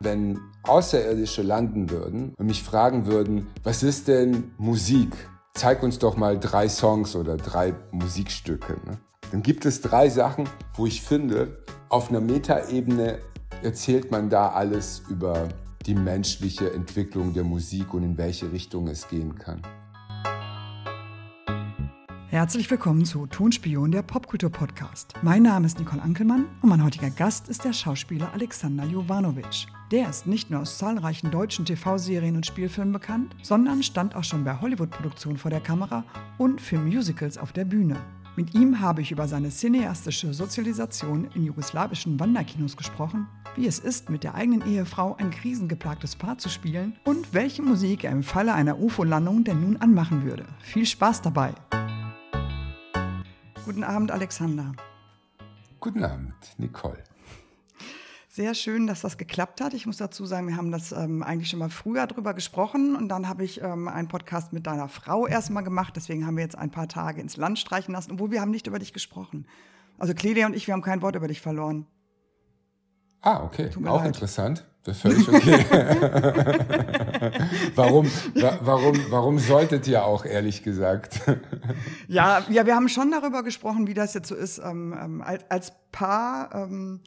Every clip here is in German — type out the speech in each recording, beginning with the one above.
Wenn Außerirdische landen würden und mich fragen würden, was ist denn Musik? Zeig uns doch mal drei Songs oder drei Musikstücke. Ne? Dann gibt es drei Sachen, wo ich finde, auf einer Metaebene erzählt man da alles über die menschliche Entwicklung der Musik und in welche Richtung es gehen kann. Herzlich willkommen zu Tonspion, der Popkultur-Podcast. Mein Name ist Nicole Ankelmann und mein heutiger Gast ist der Schauspieler Alexander Jovanovic. Der ist nicht nur aus zahlreichen deutschen TV-Serien und Spielfilmen bekannt, sondern stand auch schon bei Hollywood-Produktionen vor der Kamera und für Musicals auf der Bühne. Mit ihm habe ich über seine cineastische Sozialisation in jugoslawischen Wanderkinos gesprochen, wie es ist, mit der eigenen Ehefrau ein krisengeplagtes Paar zu spielen und welche Musik er im Falle einer UFO-Landung denn nun anmachen würde. Viel Spaß dabei! Guten Abend, Alexander. Guten Abend, Nicole. Sehr schön, dass das geklappt hat. Ich muss dazu sagen, wir haben das ähm, eigentlich schon mal früher drüber gesprochen und dann habe ich ähm, einen Podcast mit deiner Frau erstmal gemacht. Deswegen haben wir jetzt ein paar Tage ins Land streichen lassen, obwohl wir haben nicht über dich gesprochen. Also Clelia und ich, wir haben kein Wort über dich verloren. Ah, okay. Auch leid. interessant. Das ist völlig okay. warum, wa warum, warum solltet ihr auch, ehrlich gesagt? ja, ja, wir haben schon darüber gesprochen, wie das jetzt so ist, ähm, ähm als, als Paar. Ähm,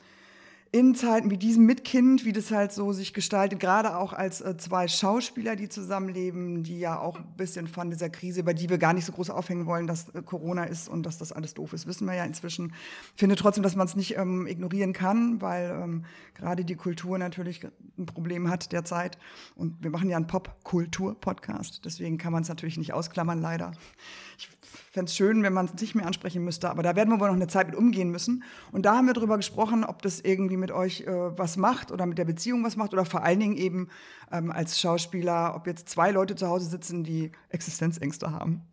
in Zeiten wie diesem mit Kind, wie das halt so sich gestaltet, gerade auch als äh, zwei Schauspieler, die zusammenleben, die ja auch ein bisschen von dieser Krise, über die wir gar nicht so groß aufhängen wollen, dass äh, Corona ist und dass das alles doof ist, wissen wir ja inzwischen. Ich finde trotzdem, dass man es nicht ähm, ignorieren kann, weil ähm, gerade die Kultur natürlich ein Problem hat derzeit. Und wir machen ja einen Pop-Kultur-Podcast, deswegen kann man es natürlich nicht ausklammern, leider. Ich fände es schön, wenn man es nicht mehr ansprechen müsste, aber da werden wir wohl noch eine Zeit mit umgehen müssen. Und da haben wir darüber gesprochen, ob das irgendwie mit euch äh, was macht oder mit der Beziehung was macht oder vor allen Dingen eben ähm, als Schauspieler, ob jetzt zwei Leute zu Hause sitzen, die Existenzängste haben.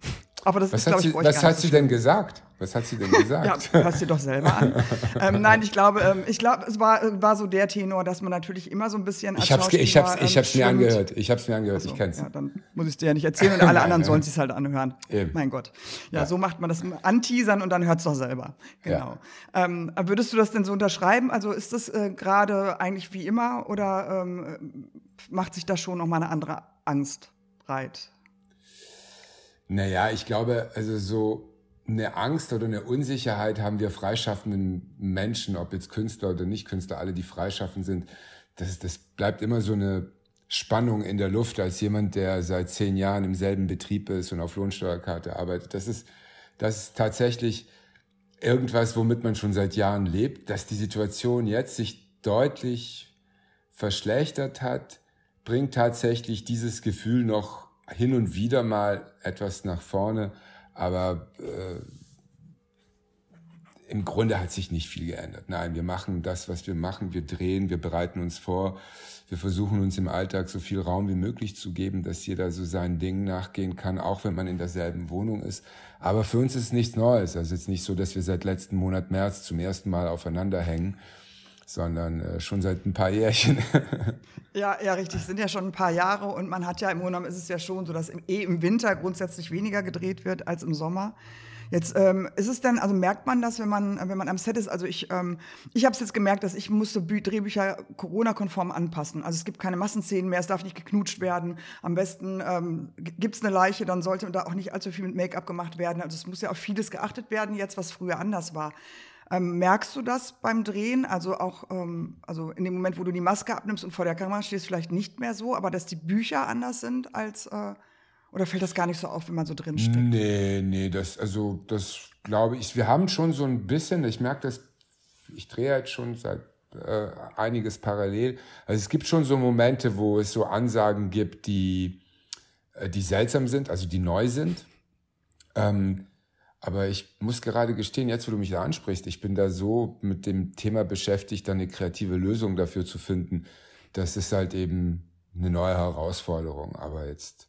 Aber das was ist, glaube ich, sie, Was hat sie denn gesagt? Was hat sie denn gesagt? ja, hörst dir doch selber an. ähm, nein, ich glaube, ähm, ich glaube, es war, war so der Tenor, dass man natürlich immer so ein bisschen als ich hab's, ich hab's, ich hab's ähm, mir angehört. Ich hab's mir angehört. Also, ich kenn's. Ja, dann muss ich dir ja nicht erzählen und alle anderen sollen es halt anhören. Eben. Mein Gott. Ja, ja, so macht man das anteasern und dann hört's doch selber. Genau. Ja. Ähm, würdest du das denn so unterschreiben? Also ist das äh, gerade eigentlich wie immer oder ähm, macht sich da schon noch mal eine andere Angst breit? Naja, ich glaube, also so eine Angst oder eine Unsicherheit haben wir freischaffenden Menschen, ob jetzt Künstler oder nicht Künstler, alle, die freischaffend sind. Das, das bleibt immer so eine Spannung in der Luft als jemand, der seit zehn Jahren im selben Betrieb ist und auf Lohnsteuerkarte arbeitet. Das ist, das ist tatsächlich irgendwas, womit man schon seit Jahren lebt, dass die Situation jetzt sich deutlich verschlechtert hat, bringt tatsächlich dieses Gefühl noch hin und wieder mal etwas nach vorne, aber äh, im Grunde hat sich nicht viel geändert. Nein, wir machen das, was wir machen. Wir drehen, wir bereiten uns vor. Wir versuchen uns im Alltag so viel Raum wie möglich zu geben, dass jeder so seinen Dingen nachgehen kann, auch wenn man in derselben Wohnung ist. Aber für uns ist nichts Neues. Also es ist nicht so, dass wir seit letzten Monat März zum ersten Mal aufeinander hängen sondern äh, schon seit ein paar Jährchen. ja, ja, richtig. Es sind ja schon ein paar Jahre und man hat ja im Grunde genommen ist es ja schon so, dass im, eh im Winter grundsätzlich weniger gedreht wird als im Sommer. Jetzt ähm, ist es denn, also merkt man das, wenn man, wenn man am Set ist? Also ich, ähm, ich habe es jetzt gemerkt, dass ich musste Drehbücher Corona-konform anpassen. Also es gibt keine Massenszenen mehr, es darf nicht geknutscht werden. Am besten ähm, gibt es eine Leiche, dann sollte da auch nicht allzu viel mit Make-up gemacht werden. Also es muss ja auf vieles geachtet werden jetzt, was früher anders war. Ähm, merkst du das beim Drehen? Also auch, ähm, also in dem Moment, wo du die Maske abnimmst und vor der Kamera stehst, vielleicht nicht mehr so, aber dass die Bücher anders sind als, äh, oder fällt das gar nicht so auf, wenn man so drin steckt? Nee, nee, das, also, das glaube ich, wir haben schon so ein bisschen, ich merke das, ich drehe jetzt schon seit äh, einiges parallel. Also es gibt schon so Momente, wo es so Ansagen gibt, die, äh, die seltsam sind, also die neu sind. Ähm, aber ich muss gerade gestehen, jetzt wo du mich da ansprichst, ich bin da so mit dem Thema beschäftigt, da eine kreative Lösung dafür zu finden. Das ist halt eben eine neue Herausforderung, aber jetzt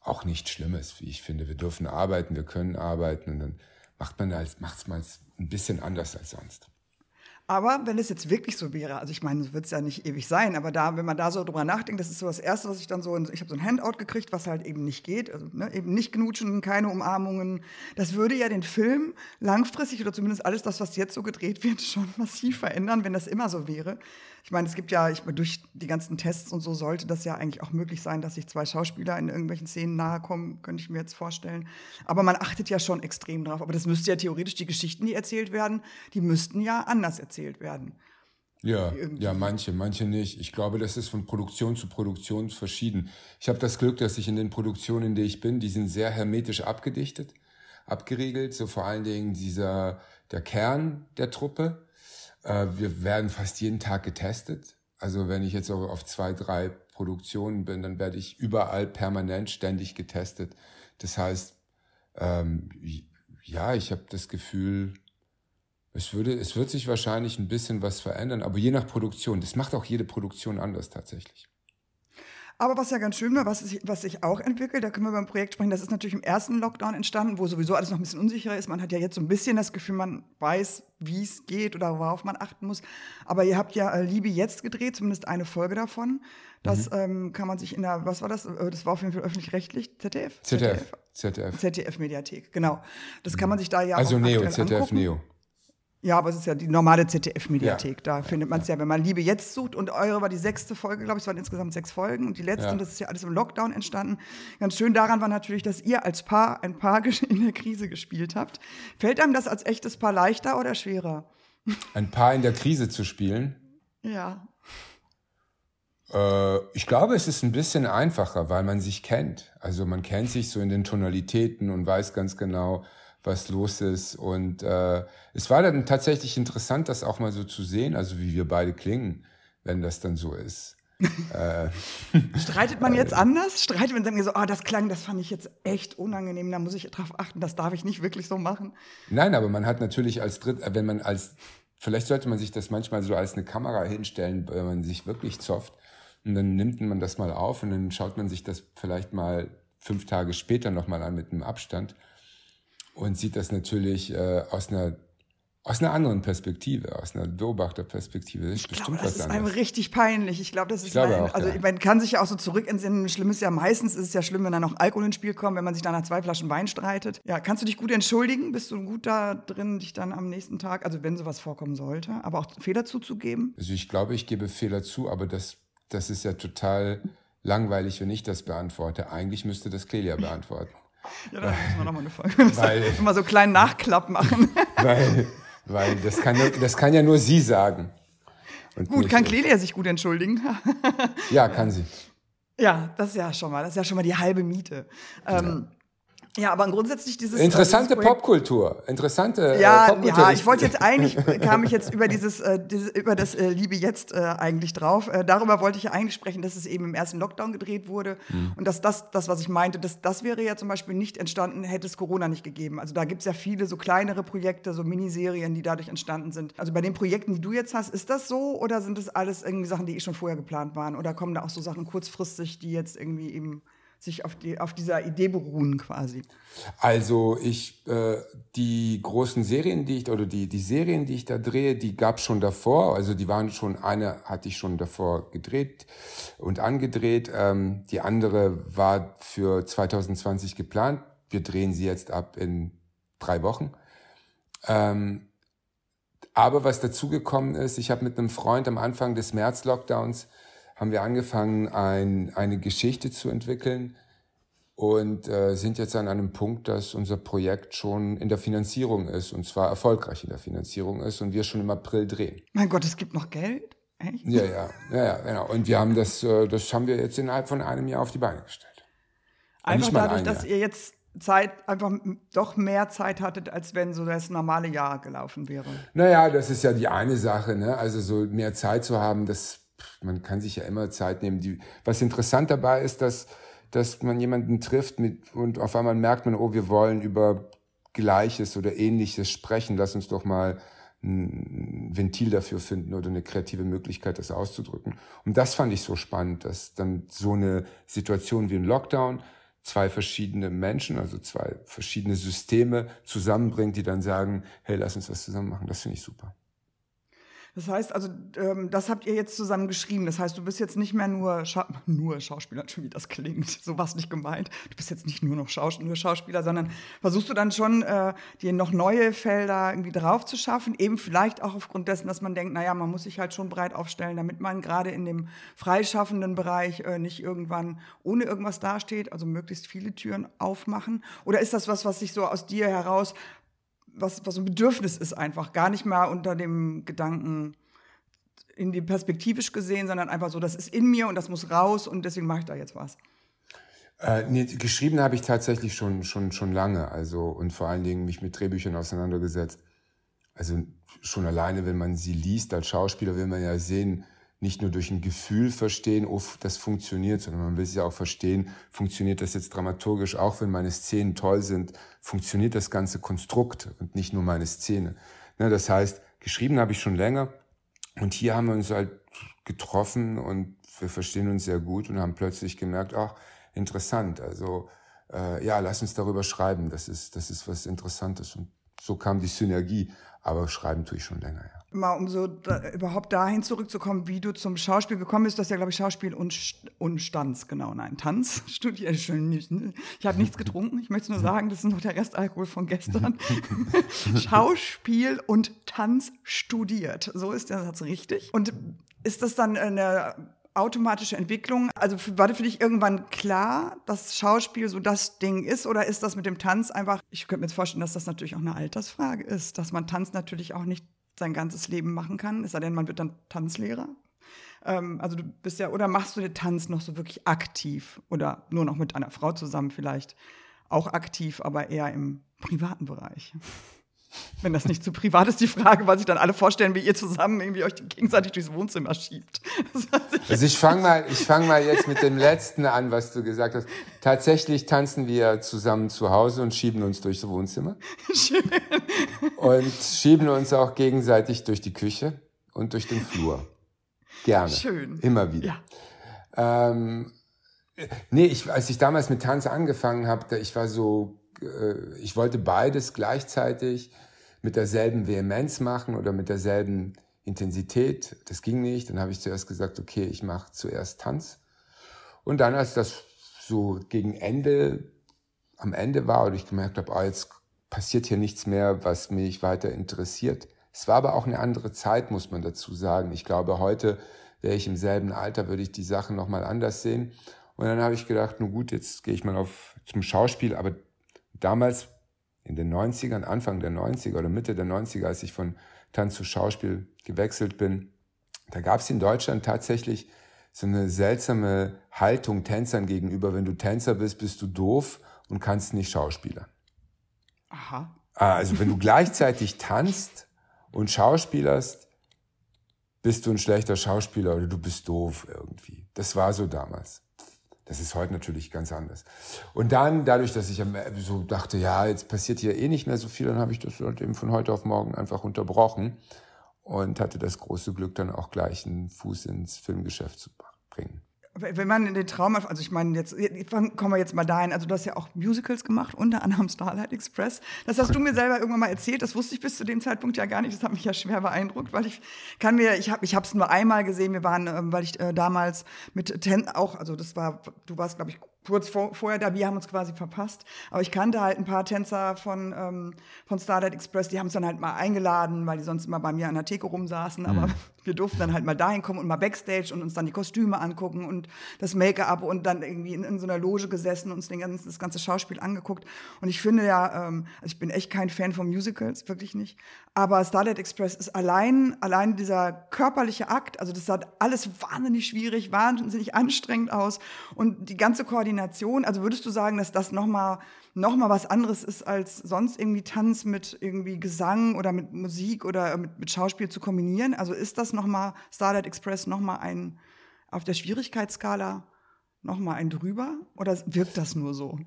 auch nichts Schlimmes, wie ich finde. Wir dürfen arbeiten, wir können arbeiten und dann macht man als, macht's mal ein bisschen anders als sonst. Aber wenn es jetzt wirklich so wäre, also ich meine, es wird es ja nicht ewig sein, aber da, wenn man da so drüber nachdenkt, das ist so das Erste, was ich dann so, ich habe so ein Handout gekriegt, was halt eben nicht geht, also ne, eben nicht knutschen, keine Umarmungen. Das würde ja den Film langfristig oder zumindest alles das, was jetzt so gedreht wird, schon massiv verändern, wenn das immer so wäre. Ich meine, es gibt ja, ich, durch die ganzen Tests und so sollte das ja eigentlich auch möglich sein, dass sich zwei Schauspieler in irgendwelchen Szenen nahe kommen, könnte ich mir jetzt vorstellen. Aber man achtet ja schon extrem drauf. Aber das müsste ja theoretisch, die Geschichten, die erzählt werden, die müssten ja anders erzählt werden. Ja, ja, manche, manche nicht. Ich glaube, das ist von Produktion zu Produktion verschieden. Ich habe das Glück, dass ich in den Produktionen, in denen ich bin, die sind sehr hermetisch abgedichtet, abgeriegelt. So vor allen Dingen dieser der Kern der Truppe. Äh, wir werden fast jeden Tag getestet. Also wenn ich jetzt auch auf zwei, drei Produktionen bin, dann werde ich überall permanent ständig getestet. Das heißt, ähm, ja, ich habe das Gefühl, es würde, es wird sich wahrscheinlich ein bisschen was verändern, aber je nach Produktion. Das macht auch jede Produktion anders tatsächlich. Aber was ja ganz schön war, was, sich, was sich auch entwickelt, da können wir beim Projekt sprechen, das ist natürlich im ersten Lockdown entstanden, wo sowieso alles noch ein bisschen unsicherer ist. Man hat ja jetzt so ein bisschen das Gefühl, man weiß, wie es geht oder worauf man achten muss. Aber ihr habt ja äh, Liebe jetzt gedreht, zumindest eine Folge davon. Das mhm. ähm, kann man sich in der, was war das? Äh, das war auf jeden Fall öffentlich-rechtlich, ZDF? ZDF. ZDF. ZDF-Mediathek, genau. Das kann man sich da ja also auch Neo, ZDF angucken. Neo. Ja, aber es ist ja die normale ZDF-Mediathek. Ja. Da findet man es ja, wenn man Liebe jetzt sucht. Und eure war die sechste Folge, glaube ich. Es waren insgesamt sechs Folgen. Und die letzte, ja. und das ist ja alles im Lockdown entstanden. Ganz schön daran war natürlich, dass ihr als Paar ein Paar in der Krise gespielt habt. Fällt einem das als echtes Paar leichter oder schwerer? Ein Paar in der Krise zu spielen? Ja. Äh, ich glaube, es ist ein bisschen einfacher, weil man sich kennt. Also man kennt sich so in den Tonalitäten und weiß ganz genau, was los ist. Und äh, es war dann tatsächlich interessant, das auch mal so zu sehen, also wie wir beide klingen, wenn das dann so ist. äh, Streitet man jetzt anders? Streitet man dann so, oh, das klang, das fand ich jetzt echt unangenehm, da muss ich drauf achten, das darf ich nicht wirklich so machen? Nein, aber man hat natürlich als Dritt, wenn man als, vielleicht sollte man sich das manchmal so als eine Kamera hinstellen, wenn man sich wirklich zofft. Und dann nimmt man das mal auf und dann schaut man sich das vielleicht mal fünf Tage später nochmal an mit einem Abstand und sieht das natürlich äh, aus einer aus einer anderen Perspektive, aus einer Beobachterperspektive. Das ist ich bestimmt glaube, das was ist anderes. einem richtig peinlich. Ich glaube, das ist glaube ein, auch, also ja. man kann sich ja auch so zurück entsinnen. Schlimm ist ja meistens ist es ja schlimm, wenn dann noch Alkohol ins Spiel kommt, wenn man sich dann nach zwei Flaschen Wein streitet. Ja, kannst du dich gut entschuldigen? Bist du gut da drin, dich dann am nächsten Tag, also wenn sowas vorkommen sollte, aber auch Fehler zuzugeben? Also ich glaube, ich gebe Fehler zu, aber das das ist ja total langweilig, wenn ich das beantworte. Eigentlich müsste das Clelia beantworten. Ja, da müssen wir nochmal eine Folge. Weil, mal so einen kleinen Nachklapp machen. Weil, weil das, kann, das kann ja nur sie sagen. gut, kann Clelia sich gut entschuldigen? ja, kann sie. Ja, das ist ja schon mal, das ist ja schon mal die halbe Miete. Ähm, ja. Ja, aber grundsätzlich dieses äh, interessante dieses Popkultur, interessante äh, ja, Popkultur. Ja, ich wollte jetzt eigentlich kam ich jetzt über dieses, äh, dieses über das äh, Liebe jetzt äh, eigentlich drauf. Äh, darüber wollte ich ja eigentlich sprechen, dass es eben im ersten Lockdown gedreht wurde mhm. und dass das, das, was ich meinte, das, das wäre ja zum Beispiel nicht entstanden, hätte es Corona nicht gegeben. Also da gibt es ja viele so kleinere Projekte, so Miniserien, die dadurch entstanden sind. Also bei den Projekten, die du jetzt hast, ist das so oder sind das alles irgendwie Sachen, die eh schon vorher geplant waren oder kommen da auch so Sachen kurzfristig, die jetzt irgendwie eben sich auf, die, auf dieser Idee beruhen quasi? Also ich, äh, die großen Serien, die ich, oder die, die Serien, die ich da drehe, die gab es schon davor. Also die waren schon, eine hatte ich schon davor gedreht und angedreht. Ähm, die andere war für 2020 geplant. Wir drehen sie jetzt ab in drei Wochen. Ähm, aber was dazugekommen ist, ich habe mit einem Freund am Anfang des März-Lockdowns haben wir angefangen, ein, eine Geschichte zu entwickeln und äh, sind jetzt an einem Punkt, dass unser Projekt schon in der Finanzierung ist und zwar erfolgreich in der Finanzierung ist und wir schon im April drehen. Mein Gott, es gibt noch Geld? Echt? Ja, ja, ja, ja, genau. Und wir haben das, äh, das haben wir jetzt innerhalb von einem Jahr auf die Beine gestellt. Einfach dadurch, dass ihr jetzt Zeit, einfach doch mehr Zeit hattet, als wenn so das normale Jahr gelaufen wäre. Naja, das ist ja die eine Sache, ne? Also so mehr Zeit zu haben, das man kann sich ja immer Zeit nehmen. Die, was interessant dabei ist, dass, dass man jemanden trifft mit, und auf einmal merkt man, oh, wir wollen über Gleiches oder Ähnliches sprechen. Lass uns doch mal ein Ventil dafür finden oder eine kreative Möglichkeit, das auszudrücken. Und das fand ich so spannend, dass dann so eine Situation wie ein Lockdown zwei verschiedene Menschen, also zwei verschiedene Systeme zusammenbringt, die dann sagen, hey, lass uns was zusammen machen. Das finde ich super. Das heißt, also ähm, das habt ihr jetzt zusammen geschrieben. Das heißt, du bist jetzt nicht mehr nur, Scha nur Schauspieler, schon wie das klingt, so was nicht gemeint. Du bist jetzt nicht nur noch Schaus nur Schauspieler, sondern versuchst du dann schon, äh, dir noch neue Felder irgendwie drauf zu schaffen. Eben vielleicht auch aufgrund dessen, dass man denkt, naja, man muss sich halt schon breit aufstellen, damit man gerade in dem freischaffenden Bereich äh, nicht irgendwann ohne irgendwas dasteht. Also möglichst viele Türen aufmachen. Oder ist das was, was sich so aus dir heraus was, was ein Bedürfnis ist einfach. Gar nicht mal unter dem Gedanken in die perspektivisch gesehen, sondern einfach so, das ist in mir und das muss raus und deswegen mache ich da jetzt was. Äh, nee, geschrieben habe ich tatsächlich schon, schon, schon lange, also und vor allen Dingen mich mit Drehbüchern auseinandergesetzt. Also schon alleine, wenn man sie liest als Schauspieler, will man ja sehen, nicht nur durch ein Gefühl verstehen, oh, das funktioniert, sondern man will es ja auch verstehen, funktioniert das jetzt dramaturgisch, auch wenn meine Szenen toll sind, funktioniert das ganze Konstrukt und nicht nur meine Szene. Ne, das heißt, geschrieben habe ich schon länger und hier haben wir uns halt getroffen und wir verstehen uns sehr gut und haben plötzlich gemerkt, ach, interessant, also äh, ja, lass uns darüber schreiben, das ist, das ist was Interessantes. Und so kam die Synergie, aber schreiben tue ich schon länger, ja mal um so da, überhaupt dahin zurückzukommen, wie du zum Schauspiel gekommen bist. Das ist ja, glaube ich, Schauspiel und, und Stanz, genau, nein, Tanz studiert. Ich habe nichts getrunken, ich möchte nur sagen, das ist noch der Restalkohol von gestern. Schauspiel und Tanz studiert, so ist der Satz richtig. Und ist das dann eine automatische Entwicklung? Also war das für dich irgendwann klar, dass Schauspiel so das Ding ist? Oder ist das mit dem Tanz einfach, ich könnte mir jetzt vorstellen, dass das natürlich auch eine Altersfrage ist, dass man Tanz natürlich auch nicht sein ganzes Leben machen kann, es sei denn, man wird dann Tanzlehrer. Ähm, also du bist ja, oder machst du den Tanz noch so wirklich aktiv oder nur noch mit einer Frau zusammen vielleicht auch aktiv, aber eher im privaten Bereich? Wenn das nicht zu privat ist, die Frage, weil sich dann alle vorstellen, wie ihr zusammen irgendwie euch gegenseitig durchs Wohnzimmer schiebt. also ich fange mal, ich fange mal jetzt mit dem letzten an, was du gesagt hast. Tatsächlich tanzen wir zusammen zu Hause und schieben uns durchs Wohnzimmer. Schön. Und schieben uns auch gegenseitig durch die Küche und durch den Flur. Gerne. Schön. Immer wieder. Ja. Ähm, nee, ich, als ich damals mit Tanz angefangen habe, ich war so äh, ich wollte beides gleichzeitig mit derselben Vehemenz machen oder mit derselben Intensität. Das ging nicht. Dann habe ich zuerst gesagt, okay, ich mache zuerst Tanz. Und dann, als das so gegen Ende, am Ende war und ich gemerkt habe, oh, jetzt passiert hier nichts mehr, was mich weiter interessiert. Es war aber auch eine andere Zeit, muss man dazu sagen. Ich glaube, heute wäre ich im selben Alter, würde ich die Sachen nochmal anders sehen. Und dann habe ich gedacht, nun gut, jetzt gehe ich mal auf, zum Schauspiel, aber damals in den 90ern, Anfang der 90er oder Mitte der 90er, als ich von Tanz zu Schauspiel gewechselt bin, da gab es in Deutschland tatsächlich so eine seltsame Haltung Tänzern gegenüber. Wenn du Tänzer bist, bist du doof und kannst nicht Schauspieler. Aha. Ah, also wenn du gleichzeitig tanzt und schauspielerst, bist du ein schlechter Schauspieler oder du bist doof irgendwie. Das war so damals. Das ist heute natürlich ganz anders. Und dann, dadurch, dass ich so dachte, ja, jetzt passiert hier eh nicht mehr so viel, dann habe ich das halt eben von heute auf morgen einfach unterbrochen und hatte das große Glück, dann auch gleich einen Fuß ins Filmgeschäft zu bringen wenn man in den Traum, also ich meine, jetzt kommen wir jetzt mal dahin. Also du hast ja auch Musicals gemacht, unter anderem Starlight Express. Das hast du mir selber irgendwann mal erzählt. Das wusste ich bis zu dem Zeitpunkt ja gar nicht. Das hat mich ja schwer beeindruckt, weil ich kann mir, ich habe, ich habe es nur einmal gesehen. Wir waren, ähm, weil ich äh, damals mit Ten auch, also das war, du warst glaube ich kurz vor, vorher da, wir haben uns quasi verpasst. Aber ich kannte halt ein paar Tänzer von, ähm, von Starlight Express, die haben es dann halt mal eingeladen, weil die sonst immer bei mir an der Theke rumsaßen. Aber mhm. Wir durften dann halt mal dahin kommen und mal Backstage und uns dann die Kostüme angucken und das Make-up und dann irgendwie in, in, so einer Loge gesessen und uns den ganzen, das ganze Schauspiel angeguckt. Und ich finde ja, ähm, also ich bin echt kein Fan von Musicals, wirklich nicht. Aber Starlight Express ist allein, allein dieser körperliche Akt, also das sah alles wahnsinnig schwierig, wahnsinnig anstrengend aus und die ganze Koordination, also würdest du sagen, dass das nochmal noch mal was anderes ist, als sonst irgendwie Tanz mit irgendwie Gesang oder mit Musik oder mit, mit Schauspiel zu kombinieren? Also ist das nochmal, Starlight Express nochmal ein, auf der Schwierigkeitsskala nochmal ein drüber oder wirkt das nur so?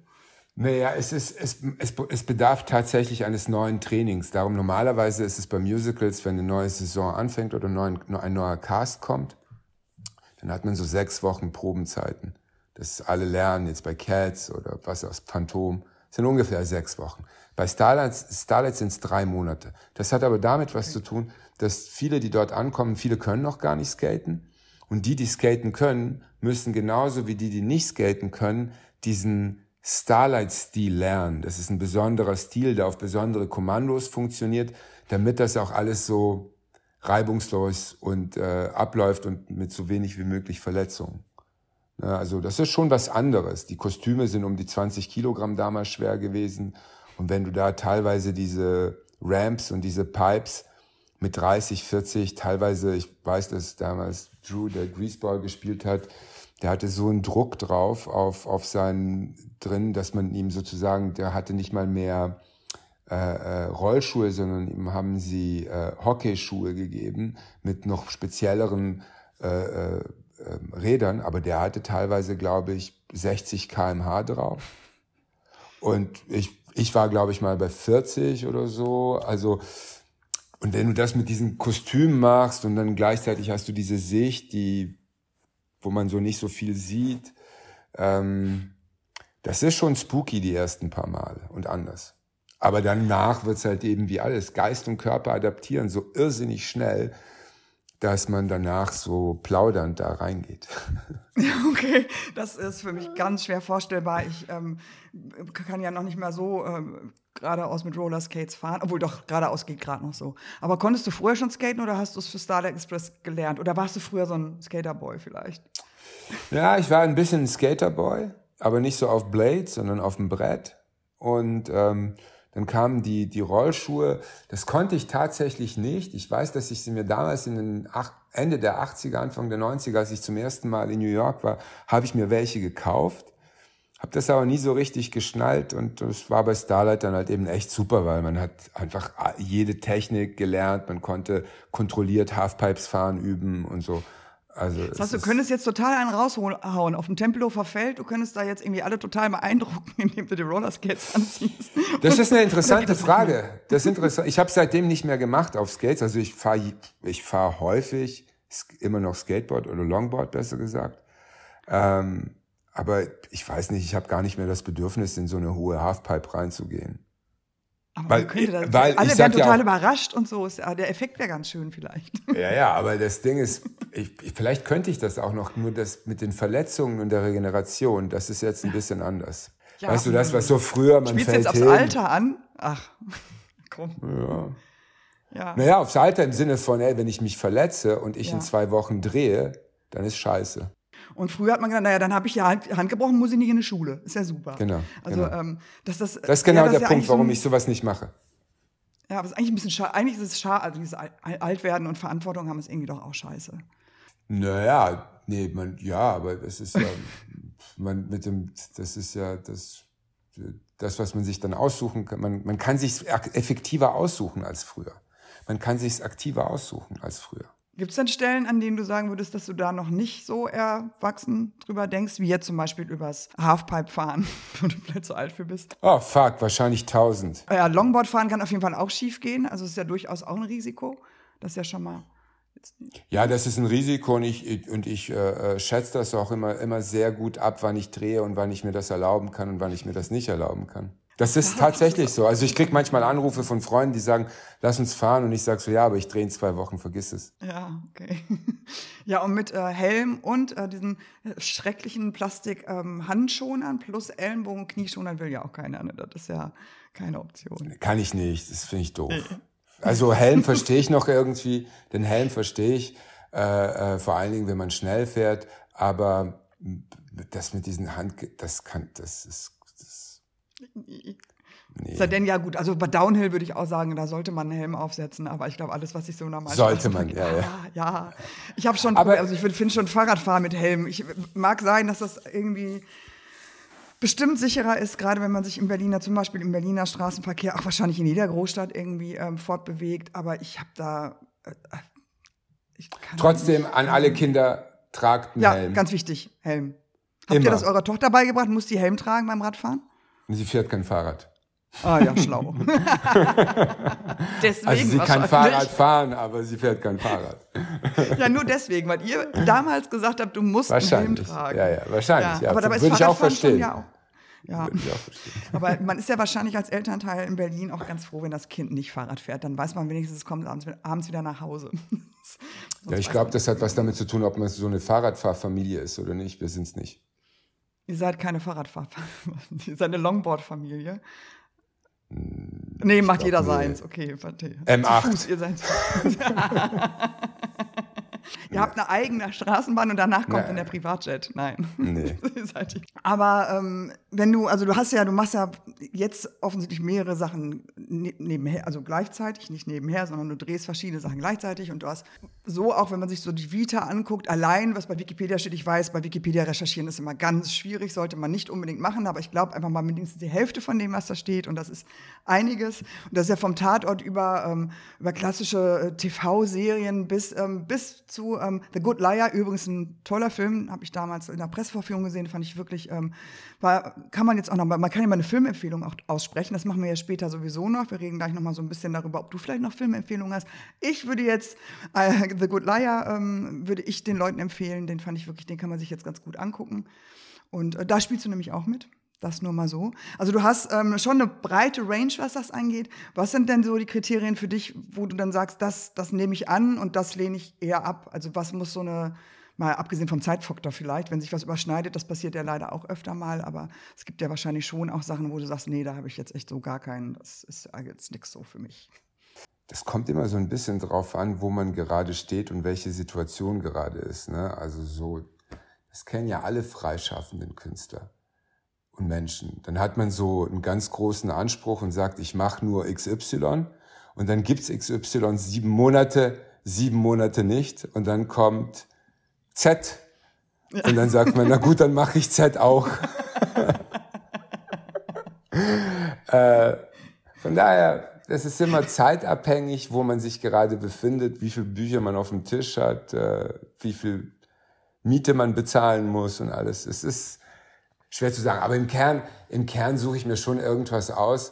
Naja, es, ist, es, es, es bedarf tatsächlich eines neuen Trainings. Darum normalerweise ist es bei Musicals, wenn eine neue Saison anfängt oder ein, ein neuer Cast kommt, dann hat man so sechs Wochen Probenzeiten. Das alle lernen, jetzt bei Cats oder was aus Phantom, sind ungefähr sechs Wochen. Bei Starlight, Starlight sind es drei Monate. Das hat aber damit was zu tun, dass viele, die dort ankommen, viele können noch gar nicht skaten. Und die, die skaten können, müssen genauso wie die, die nicht skaten können, diesen Starlight-Stil lernen. Das ist ein besonderer Stil, der auf besondere Kommandos funktioniert, damit das auch alles so reibungslos und äh, abläuft und mit so wenig wie möglich Verletzungen. Ja, also das ist schon was anderes. Die Kostüme sind um die 20 Kilogramm damals schwer gewesen. Und wenn du da teilweise diese Ramps und diese Pipes mit 30, 40, teilweise, ich weiß, dass damals Drew, der Greaseball gespielt hat, der hatte so einen Druck drauf auf, auf seinen drin, dass man ihm sozusagen, der hatte nicht mal mehr äh, äh, Rollschuhe, sondern ihm haben sie äh, Hockeyschuhe gegeben mit noch spezielleren äh, äh, Rädern, aber der hatte teilweise, glaube ich, 60 kmh drauf. Und ich, ich war, glaube ich, mal bei 40 oder so. Also, und wenn du das mit diesen Kostümen machst und dann gleichzeitig hast du diese Sicht, die, wo man so nicht so viel sieht, ähm, das ist schon spooky die ersten paar Male und anders. Aber danach wird es halt eben wie alles, Geist und Körper adaptieren so irrsinnig schnell, dass man danach so plaudernd da reingeht. Okay, das ist für mich ganz schwer vorstellbar. Ich ähm, kann ja noch nicht mal so ähm, geradeaus mit Rollerskates fahren, obwohl doch geradeaus geht gerade noch so. Aber konntest du früher schon skaten oder hast du es für Starlight Express gelernt? Oder warst du früher so ein Skaterboy vielleicht? Ja, ich war ein bisschen ein Skaterboy, aber nicht so auf Blades, sondern auf dem Brett. Und ähm, dann kamen die, die Rollschuhe. Das konnte ich tatsächlich nicht. Ich weiß, dass ich sie mir damals in den Ende der 80er, Anfang der 90er, als ich zum ersten Mal in New York war, habe ich mir welche gekauft. Habe das aber nie so richtig geschnallt und das war bei Starlight dann halt eben echt super, weil man hat einfach jede Technik gelernt, man konnte kontrolliert Halfpipes fahren üben und so. Also das heißt, du könntest jetzt total einen raushauen auf dem Tempelhofer Feld. Du könntest da jetzt irgendwie alle total beeindrucken, indem du die Rollerskates anziehst. Das ist eine interessante Frage. Das ist interessant. Ich habe seitdem nicht mehr gemacht auf Skates. Also ich fahre ich fahr häufig immer noch Skateboard oder Longboard, besser gesagt. Ähm, aber ich weiß nicht, ich habe gar nicht mehr das Bedürfnis, in so eine hohe Halfpipe reinzugehen. Aber weil, könnte das, weil alle wären total ja auch, überrascht und so. Ist, der Effekt wäre ganz schön vielleicht. Ja, ja, aber das Ding ist, ich, vielleicht könnte ich das auch noch, nur das mit den Verletzungen und der Regeneration, das ist jetzt ein bisschen anders. Ja, weißt du, das was so früher, man Spielst fällt jetzt aufs hin. Alter an? Ach, komm. Ja. ja. Naja, aufs Alter im Sinne von, ey, wenn ich mich verletze und ich ja. in zwei Wochen drehe, dann ist scheiße. Und früher hat man gesagt, naja, dann habe ich ja Hand, gebrochen, muss ich nicht in die Schule. Ist ja super. Genau. Also, genau. Ähm, dass das, das ist genau ja, der Punkt, warum ich sowas nicht mache. Ja, aber es ist eigentlich ein bisschen schade. Eigentlich ist es schade, also dieses Altwerden und Verantwortung haben es irgendwie doch auch scheiße. Naja, nee, man, ja, aber es ist ja, man mit dem, das ist ja das, das, was man sich dann aussuchen kann. Man, man kann sich effektiver aussuchen als früher. Man kann sich aktiver aussuchen als früher. Gibt es denn Stellen, an denen du sagen würdest, dass du da noch nicht so erwachsen drüber denkst, wie jetzt zum Beispiel übers Halfpipe-Fahren, wo du vielleicht zu alt für bist? Oh, fuck, wahrscheinlich tausend. Ja, Longboard-Fahren kann auf jeden Fall auch schief gehen. Also ist ja durchaus auch ein Risiko. Das ist ja schon mal. Ja, das ist ein Risiko und ich, und ich äh, äh, schätze das auch immer, immer sehr gut ab, wann ich drehe und wann ich mir das erlauben kann und wann ich mir das nicht erlauben kann. Das ist tatsächlich so. Also ich krieg manchmal Anrufe von Freunden, die sagen, lass uns fahren. Und ich sag so, ja, aber ich drehe in zwei Wochen, vergiss es. Ja, okay. Ja, und mit äh, Helm und äh, diesen schrecklichen Plastik-Handschonern ähm, plus Ellenbogen, Knieschonern will ja auch keiner. Ne? Das ist ja keine Option. Kann ich nicht, das finde ich doof. Also Helm verstehe ich noch irgendwie, den Helm verstehe ich, äh, äh, vor allen Dingen, wenn man schnell fährt. Aber das mit diesen Hand, das kann, das ist Nee. Sei denn, ja gut, also bei Downhill würde ich auch sagen, da sollte man einen Helm aufsetzen, aber ich glaube, alles, was ich so normal Sollte man, ja, ja. Ja. Ich habe schon, aber, also ich finde schon Fahrradfahren mit Helm. Ich mag sein, dass das irgendwie bestimmt sicherer ist, gerade wenn man sich im Berliner, zum Beispiel im Berliner Straßenverkehr, auch wahrscheinlich in jeder Großstadt irgendwie ähm, fortbewegt, aber ich habe da. Äh, Trotzdem an alle Kinder, tragt einen ja, Helm. Ja, ganz wichtig, Helm. Habt Immer. ihr das eurer Tochter beigebracht? Muss die Helm tragen beim Radfahren? Und sie fährt kein Fahrrad. Ah ja, schlau. deswegen also sie kann Fahrrad fahren, aber sie fährt kein Fahrrad. ja, nur deswegen, weil ihr damals gesagt habt, du musst einen Helm tragen. Ja, ja, wahrscheinlich. Ja, ja. Aber dabei Würde ich auch verstehen. Ja auch Ja, aber man ist ja wahrscheinlich als Elternteil in Berlin auch ganz froh, wenn das Kind nicht Fahrrad fährt. Dann weiß man wenigstens, es kommt abends, abends wieder nach Hause. ja, ich glaube, das hat was damit zu tun, ob man so eine Fahrradfahrfamilie ist oder nicht. Wir sind es nicht. Ihr seid keine Fahrradfahrfamilie, ihr seid eine Longboard-Familie. Hm, nee, macht jeder nee. seins. Okay, warte. M8. Fuß, ihr seid Ihr habt eine eigene Straßenbahn und danach kommt dann der Privatjet. Nein. Nee. Aber ähm, wenn du, also du hast ja, du machst ja jetzt offensichtlich mehrere Sachen ne-, nebenher, also gleichzeitig, nicht nebenher, sondern du drehst verschiedene Sachen gleichzeitig und du hast so auch, wenn man sich so die Vita anguckt, allein, was bei Wikipedia steht, ich weiß, bei Wikipedia recherchieren ist immer ganz schwierig, sollte man nicht unbedingt machen, aber ich glaube einfach mal mindestens die Hälfte von dem, was da steht und das ist einiges. Und das ist ja vom Tatort über, ähm, über klassische äh, TV-Serien bis, ähm, bis zu ähm, The Good Liar, übrigens ein toller Film, habe ich damals in der Presseverführung gesehen, fand ich wirklich, ähm, war, kann man jetzt auch noch, man kann ja mal eine Filmempfehlung auch aussprechen, das machen wir ja später sowieso noch. Wir reden gleich noch mal so ein bisschen darüber, ob du vielleicht noch Filmempfehlungen hast. Ich würde jetzt äh, The Good Liar, ähm, würde ich den Leuten empfehlen, den fand ich wirklich, den kann man sich jetzt ganz gut angucken. Und äh, da spielst du nämlich auch mit. Das nur mal so. Also du hast ähm, schon eine breite Range, was das angeht. Was sind denn so die Kriterien für dich, wo du dann sagst, das, das nehme ich an und das lehne ich eher ab? Also was muss so eine, mal abgesehen vom Zeitfaktor vielleicht, wenn sich was überschneidet, das passiert ja leider auch öfter mal, aber es gibt ja wahrscheinlich schon auch Sachen, wo du sagst, nee, da habe ich jetzt echt so gar keinen, das ist jetzt nichts so für mich. Das kommt immer so ein bisschen drauf an, wo man gerade steht und welche Situation gerade ist. Ne? Also so, das kennen ja alle freischaffenden Künstler und Menschen. Dann hat man so einen ganz großen Anspruch und sagt, ich mache nur XY und dann gibt's XY sieben Monate, sieben Monate nicht und dann kommt Z und dann sagt man, na gut, dann mache ich Z auch. äh, von daher, das ist immer zeitabhängig, wo man sich gerade befindet, wie viele Bücher man auf dem Tisch hat, äh, wie viel Miete man bezahlen muss und alles. Es ist schwer zu sagen. Aber im Kern, im Kern suche ich mir schon irgendwas aus,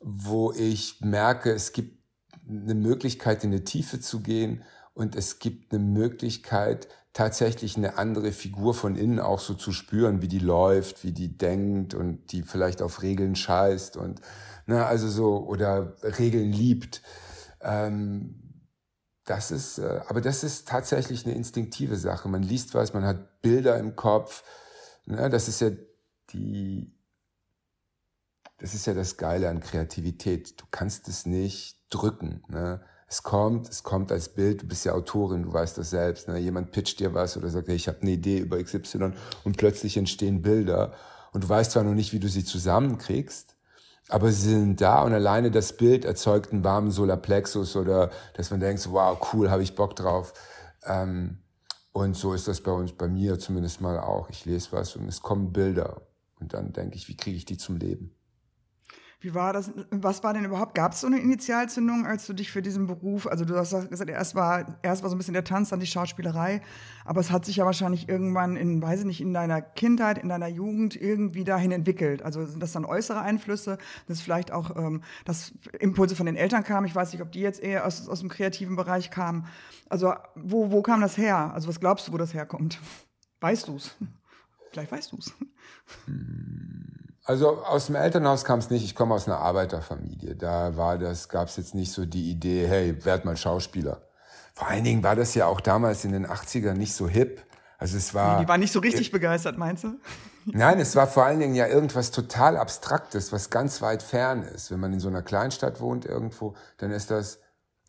wo ich merke, es gibt eine Möglichkeit, in die Tiefe zu gehen und es gibt eine Möglichkeit, tatsächlich eine andere Figur von innen auch so zu spüren, wie die läuft, wie die denkt und die vielleicht auf Regeln scheißt und ne, also so oder Regeln liebt. Ähm, das ist, äh, aber das ist tatsächlich eine instinktive Sache. Man liest was, man hat Bilder im Kopf. Ne, das ist ja die, das ist ja das Geile an Kreativität. Du kannst es nicht drücken. Ne? Es kommt, es kommt als Bild, du bist ja Autorin, du weißt das selbst. Ne? Jemand pitcht dir was oder sagt, hey, ich habe eine Idee über XY und plötzlich entstehen Bilder. Und du weißt zwar noch nicht, wie du sie zusammenkriegst, aber sie sind da und alleine das Bild erzeugt einen warmen Solarplexus oder dass man denkt, wow, cool, habe ich Bock drauf. Ähm, und so ist das bei uns, bei mir zumindest mal auch. Ich lese was und es kommen Bilder. Und dann denke ich, wie kriege ich die zum Leben? Wie war das? Was war denn überhaupt? Gab es so eine Initialzündung, als du dich für diesen Beruf, also du hast gesagt, erst war, erst war so ein bisschen der Tanz, dann die Schauspielerei, aber es hat sich ja wahrscheinlich irgendwann in, weiß ich nicht, in deiner Kindheit, in deiner Jugend irgendwie dahin entwickelt. Also sind das dann äußere Einflüsse, dass vielleicht auch, ähm, dass Impulse von den Eltern kamen. Ich weiß nicht, ob die jetzt eher aus, aus dem kreativen Bereich kamen. Also wo, wo kam das her? Also was glaubst du, wo das herkommt? Weißt du es? Vielleicht weißt du es. Also aus dem Elternhaus kam es nicht. Ich komme aus einer Arbeiterfamilie. Da war das, gab es jetzt nicht so die Idee, hey, werd mal Schauspieler. Vor allen Dingen war das ja auch damals in den 80ern nicht so hip. Also es war. Nee, die waren nicht so richtig begeistert, meinst du? Nein, es war vor allen Dingen ja irgendwas total Abstraktes, was ganz weit fern ist. Wenn man in so einer Kleinstadt wohnt irgendwo, dann ist das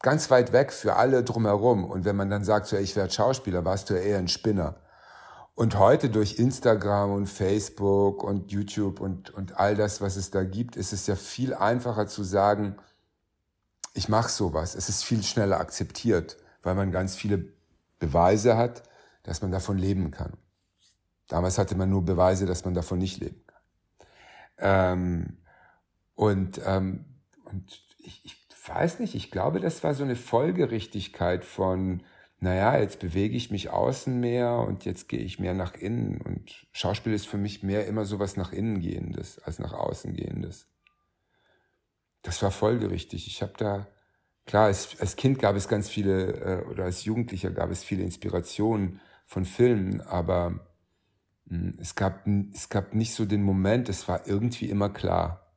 ganz weit weg für alle drumherum. Und wenn man dann sagt, so, ich werde Schauspieler, warst du ja eher ein Spinner. Und heute durch Instagram und Facebook und YouTube und, und all das, was es da gibt, ist es ja viel einfacher zu sagen, ich mache sowas. Es ist viel schneller akzeptiert, weil man ganz viele Beweise hat, dass man davon leben kann. Damals hatte man nur Beweise, dass man davon nicht leben kann. Ähm, und, ähm, und ich, ich weiß nicht, ich glaube, das war so eine Folgerichtigkeit von, naja, jetzt bewege ich mich außen mehr und jetzt gehe ich mehr nach innen. Und Schauspiel ist für mich mehr immer so was nach innen gehendes als nach außen gehendes. Das war folgerichtig. Ich habe da, klar, als, als Kind gab es ganz viele, äh, oder als Jugendlicher gab es viele Inspirationen von Filmen, aber Hm, es gab, es gab nicht so den Moment, es war irgendwie immer klar.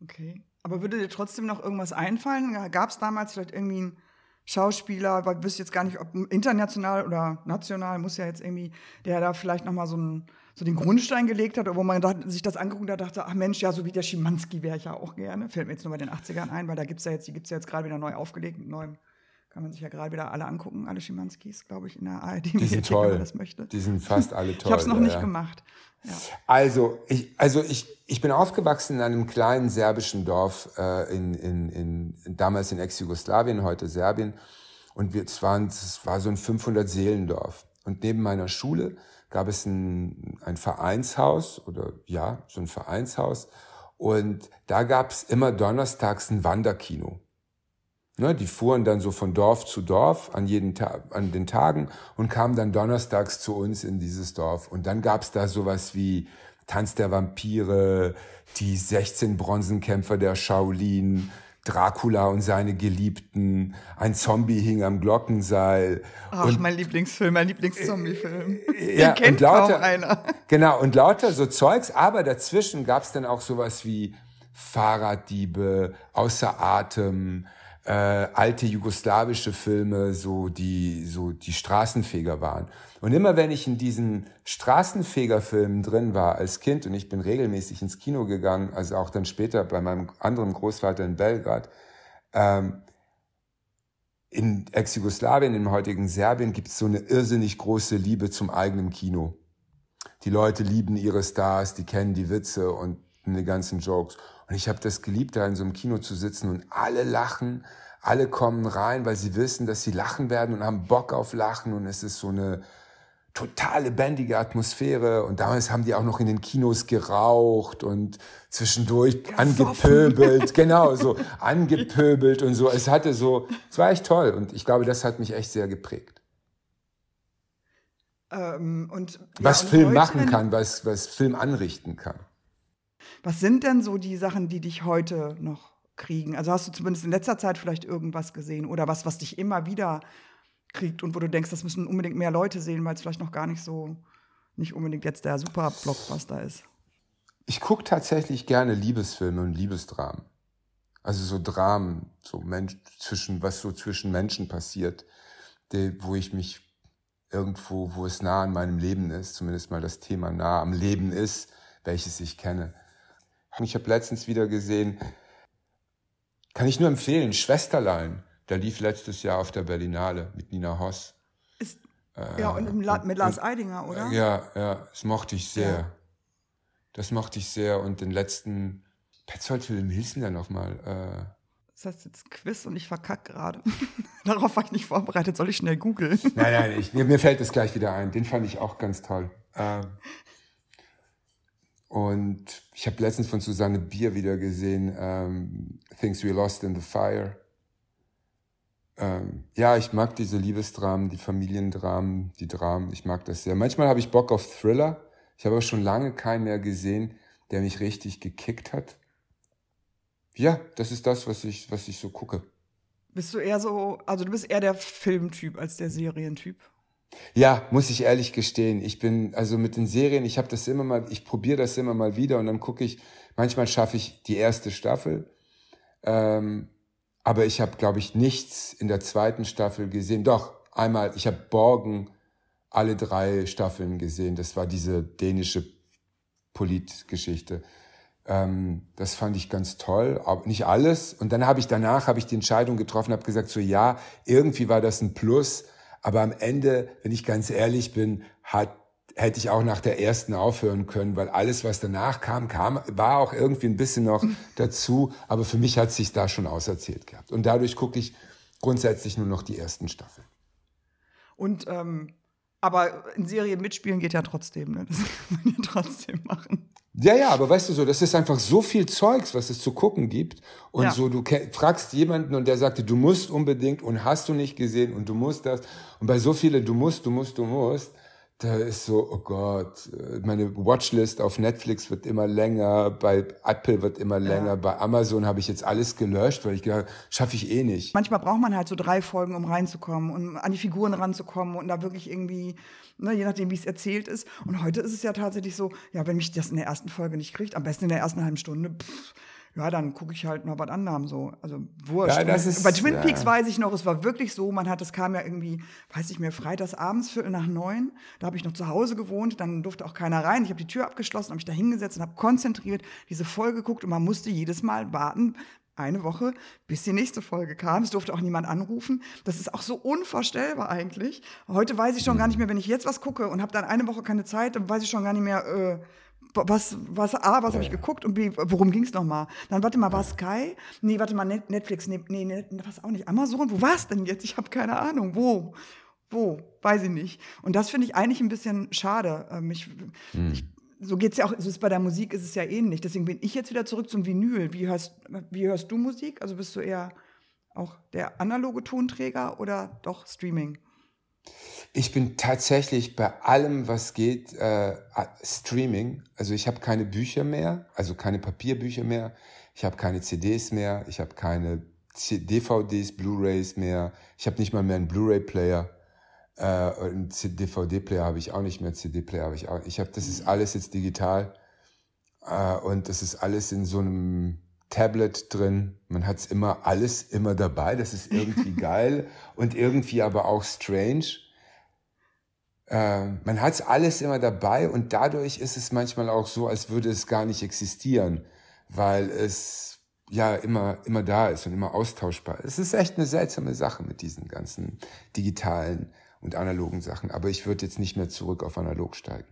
Okay. Aber würde dir trotzdem noch irgendwas einfallen? Gab es damals vielleicht irgendwie einen Schauspieler, weil wüsste jetzt gar nicht, ob international oder national, muss ja jetzt irgendwie, der da vielleicht nochmal so, einen, so den Grundstein gelegt hat, wo man da, sich das angeguckt hat, dachte, ach Mensch, ja, so wie der Schimanski wäre ich ja auch gerne. Fällt mir jetzt nur bei den 80ern ein, weil da gibt es ja jetzt, die gibt es ja jetzt gerade wieder neu aufgelegt mit neuem kann man sich ja gerade wieder alle angucken, alle Schimanskis, glaube ich, in der ARD. Die sind toll. Wenn man das möchte. Die sind fast alle toll. ich habe es noch ja, nicht ja. gemacht. Ja. Also, ich, also ich, ich bin aufgewachsen in einem kleinen serbischen Dorf, äh, in, in, in, damals in Ex-Jugoslawien, heute Serbien. Und wir, es, waren, es war so ein 500-Seelendorf. Und neben meiner Schule gab es ein, ein Vereinshaus oder ja, so ein Vereinshaus. Und da gab es immer donnerstags ein Wanderkino. Ne, die fuhren dann so von Dorf zu Dorf an, jeden Ta an den Tagen und kamen dann donnerstags zu uns in dieses Dorf. Und dann gab's da sowas wie Tanz der Vampire, die 16 Bronzenkämpfer der Shaolin, Dracula und seine Geliebten, ein Zombie hing am Glockenseil. Ach, und, mein Lieblingsfilm, mein Lieblingszombiefilm. Äh, ja, kennt und lauter, kaum einer. Genau, und lauter so Zeugs, aber dazwischen gab's dann auch sowas wie Fahrraddiebe, außer Atem, äh, alte jugoslawische Filme, so die so die Straßenfeger waren. Und immer wenn ich in diesen Straßenfegerfilmen drin war als Kind und ich bin regelmäßig ins Kino gegangen, also auch dann später bei meinem anderen Großvater in Belgrad, ähm, in Ex-Jugoslawien, im heutigen Serbien, gibt es so eine irrsinnig große Liebe zum eigenen Kino. Die Leute lieben ihre Stars, die kennen die Witze und die ganzen Jokes. Und ich habe das geliebt, da in so einem Kino zu sitzen und alle lachen, alle kommen rein, weil sie wissen, dass sie lachen werden und haben Bock auf Lachen und es ist so eine total lebendige Atmosphäre und damals haben die auch noch in den Kinos geraucht und zwischendurch Gesoffen. angepöbelt, genau, so angepöbelt und so. Es hatte so, es war echt toll und ich glaube, das hat mich echt sehr geprägt. Ähm, und, was ja, Film heute, machen kann, was, was Film anrichten kann. Was sind denn so die Sachen, die dich heute noch kriegen? Also hast du zumindest in letzter Zeit vielleicht irgendwas gesehen oder was, was dich immer wieder kriegt und wo du denkst, das müssen unbedingt mehr Leute sehen, weil es vielleicht noch gar nicht so, nicht unbedingt jetzt der super Blockbuster ist? Ich gucke tatsächlich gerne Liebesfilme und Liebesdramen. Also so Dramen, so Mensch, zwischen, was so zwischen Menschen passiert, die, wo ich mich irgendwo, wo es nah an meinem Leben ist, zumindest mal das Thema nah am Leben ist, welches ich kenne. Ich habe letztens wieder gesehen, kann ich nur empfehlen, Schwesterlein. Der lief letztes Jahr auf der Berlinale mit Nina Hoss. Ist, äh, ja, und La mit Lars Eidinger, oder? Ja, ja, das mochte ich sehr. Ja. Das mochte ich sehr. Und den letzten Petzold-Film hieß denn nochmal? Äh, das heißt jetzt Quiz und ich verkack gerade. Darauf war ich nicht vorbereitet. Soll ich schnell googeln? Nein, nein, ich, mir, mir fällt es gleich wieder ein. Den fand ich auch ganz toll. Ähm, und ich habe letztens von Susanne Bier wieder gesehen, ähm, Things We Lost in the Fire. Ähm, ja, ich mag diese Liebesdramen, die Familiendramen, die Dramen. Ich mag das sehr. Manchmal habe ich Bock auf Thriller. Ich habe aber schon lange keinen mehr gesehen, der mich richtig gekickt hat. Ja, das ist das, was ich, was ich so gucke. Bist du eher so, also du bist eher der Filmtyp als der Serientyp? Ja, muss ich ehrlich gestehen. Ich bin also mit den Serien, ich habe das immer mal, ich probiere das immer mal wieder und dann gucke ich, manchmal schaffe ich die erste Staffel, ähm, aber ich habe, glaube ich, nichts in der zweiten Staffel gesehen. Doch, einmal, ich habe Borgen alle drei Staffeln gesehen. Das war diese dänische Politgeschichte. Ähm, das fand ich ganz toll, aber nicht alles. Und dann habe ich danach habe ich die Entscheidung getroffen, habe gesagt so ja, irgendwie war das ein Plus aber am Ende, wenn ich ganz ehrlich bin, hat, hätte ich auch nach der ersten aufhören können, weil alles, was danach kam, kam, war auch irgendwie ein bisschen noch dazu. Aber für mich hat sich da schon auserzählt gehabt. Und dadurch gucke ich grundsätzlich nur noch die ersten Staffeln. Und ähm, aber in Serien mitspielen geht ja trotzdem, ne? Das kann man ja trotzdem machen. Ja, ja, aber weißt du so, das ist einfach so viel Zeugs, was es zu gucken gibt. Und ja. so, du fragst jemanden und der sagte, du musst unbedingt und hast du nicht gesehen und du musst das. Und bei so viele, du musst, du musst, du musst, da ist so, oh Gott, meine Watchlist auf Netflix wird immer länger, bei Apple wird immer länger, ja. bei Amazon habe ich jetzt alles gelöscht, weil ich gedacht, schaffe ich eh nicht. Manchmal braucht man halt so drei Folgen, um reinzukommen und an die Figuren ranzukommen und da wirklich irgendwie, ne, je nachdem, wie es erzählt ist. Und heute ist es ja tatsächlich so, ja, wenn mich das in der ersten Folge nicht kriegt, am besten in der ersten halben Stunde, pff, ja, dann gucke ich halt noch was anderem so. Also wurscht. Ja, das ist, Bei Twin Peaks ja. weiß ich noch, es war wirklich so, man hat, es kam ja irgendwie, weiß ich mehr, freitags abends, Viertel nach neun. Da habe ich noch zu Hause gewohnt, dann durfte auch keiner rein. Ich habe die Tür abgeschlossen, habe mich da hingesetzt und habe konzentriert diese Folge geguckt und man musste jedes Mal warten, eine Woche, bis die nächste Folge kam. Es durfte auch niemand anrufen. Das ist auch so unvorstellbar eigentlich. Heute weiß ich schon gar nicht mehr, wenn ich jetzt was gucke und habe dann eine Woche keine Zeit, dann weiß ich schon gar nicht mehr, äh, was, was, A, was habe ich geguckt und B, worum ging es nochmal? Dann, warte mal, war Sky? Nee, warte mal, Netflix, nee, nee, was auch nicht. Amazon? Wo war es denn jetzt? Ich habe keine Ahnung. Wo? Wo? Weiß ich nicht. Und das finde ich eigentlich ein bisschen schade. Ähm, ich, hm. ich, so geht's ja auch, so ist bei der Musik ist es ja ähnlich. Deswegen bin ich jetzt wieder zurück zum Vinyl. Wie hörst, wie hörst du Musik? Also bist du eher auch der analoge Tonträger oder doch Streaming? Ich bin tatsächlich bei allem, was geht, äh, Streaming. Also ich habe keine Bücher mehr, also keine Papierbücher mehr. Ich habe keine CDs mehr. Ich habe keine DVDs, Blu-rays mehr. Ich habe nicht mal mehr einen Blu-ray-Player. Äh, einen DVD-Player habe ich auch nicht mehr. CD-Player habe ich auch. Ich habe, das ist alles jetzt digital äh, und das ist alles in so einem Tablet drin. Man hat es immer alles immer dabei. Das ist irgendwie geil und irgendwie aber auch strange. Äh, man hat es alles immer dabei und dadurch ist es manchmal auch so, als würde es gar nicht existieren, weil es ja immer, immer da ist und immer austauschbar. Es ist echt eine seltsame Sache mit diesen ganzen digitalen und analogen Sachen. Aber ich würde jetzt nicht mehr zurück auf analog steigen.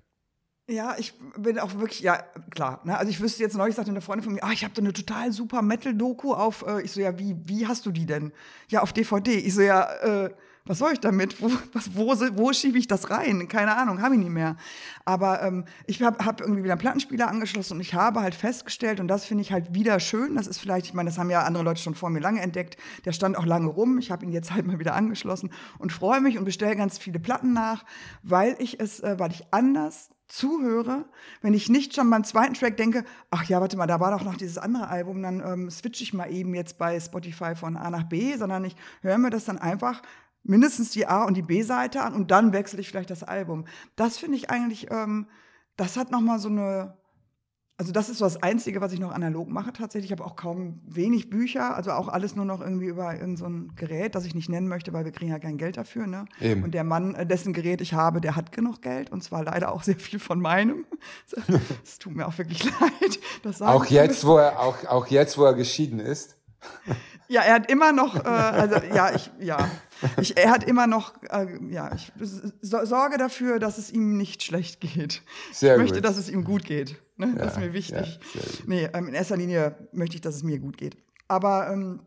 Ja, ich bin auch wirklich, ja, klar. Ne? Also ich wüsste jetzt neulich, sagte eine Freundin von mir, ah, ich habe da eine total super Metal-Doku auf, äh, ich so, ja, wie, wie hast du die denn? Ja, auf DVD. Ich so, ja, äh, was soll ich damit? Wo, was, wo, wo schiebe ich das rein? Keine Ahnung, habe ich nicht mehr. Aber ähm, ich habe hab irgendwie wieder einen Plattenspieler angeschlossen und ich habe halt festgestellt, und das finde ich halt wieder schön, das ist vielleicht, ich meine, das haben ja andere Leute schon vor mir lange entdeckt, der stand auch lange rum, ich habe ihn jetzt halt mal wieder angeschlossen und freue mich und bestelle ganz viele Platten nach, weil ich es, äh, weil ich anders zuhöre, wenn ich nicht schon beim zweiten Track denke, ach ja, warte mal, da war doch noch dieses andere Album, dann ähm, switche ich mal eben jetzt bei Spotify von A nach B, sondern ich höre mir das dann einfach mindestens die A- und die B-Seite an und dann wechsle ich vielleicht das Album. Das finde ich eigentlich, ähm, das hat noch mal so eine also das ist so das Einzige, was ich noch analog mache tatsächlich. Ich habe auch kaum wenig Bücher, also auch alles nur noch irgendwie über irgendein so Gerät, das ich nicht nennen möchte, weil wir kriegen ja kein Geld dafür. Ne? Eben. Und der Mann, äh, dessen Gerät ich habe, der hat genug Geld und zwar leider auch sehr viel von meinem. Es tut mir auch wirklich leid. auch jetzt, wo er auch, auch jetzt, wo er geschieden ist. Ja, er hat immer noch, äh, also ja, ich, ja, ich, er hat immer noch, äh, ja, ich so, sorge dafür, dass es ihm nicht schlecht geht. Sehr ich möchte, gut. dass es ihm gut geht. Ne? Ja, das ist mir wichtig. Ja, nee, ähm, in erster Linie möchte ich, dass es mir gut geht. Aber ähm,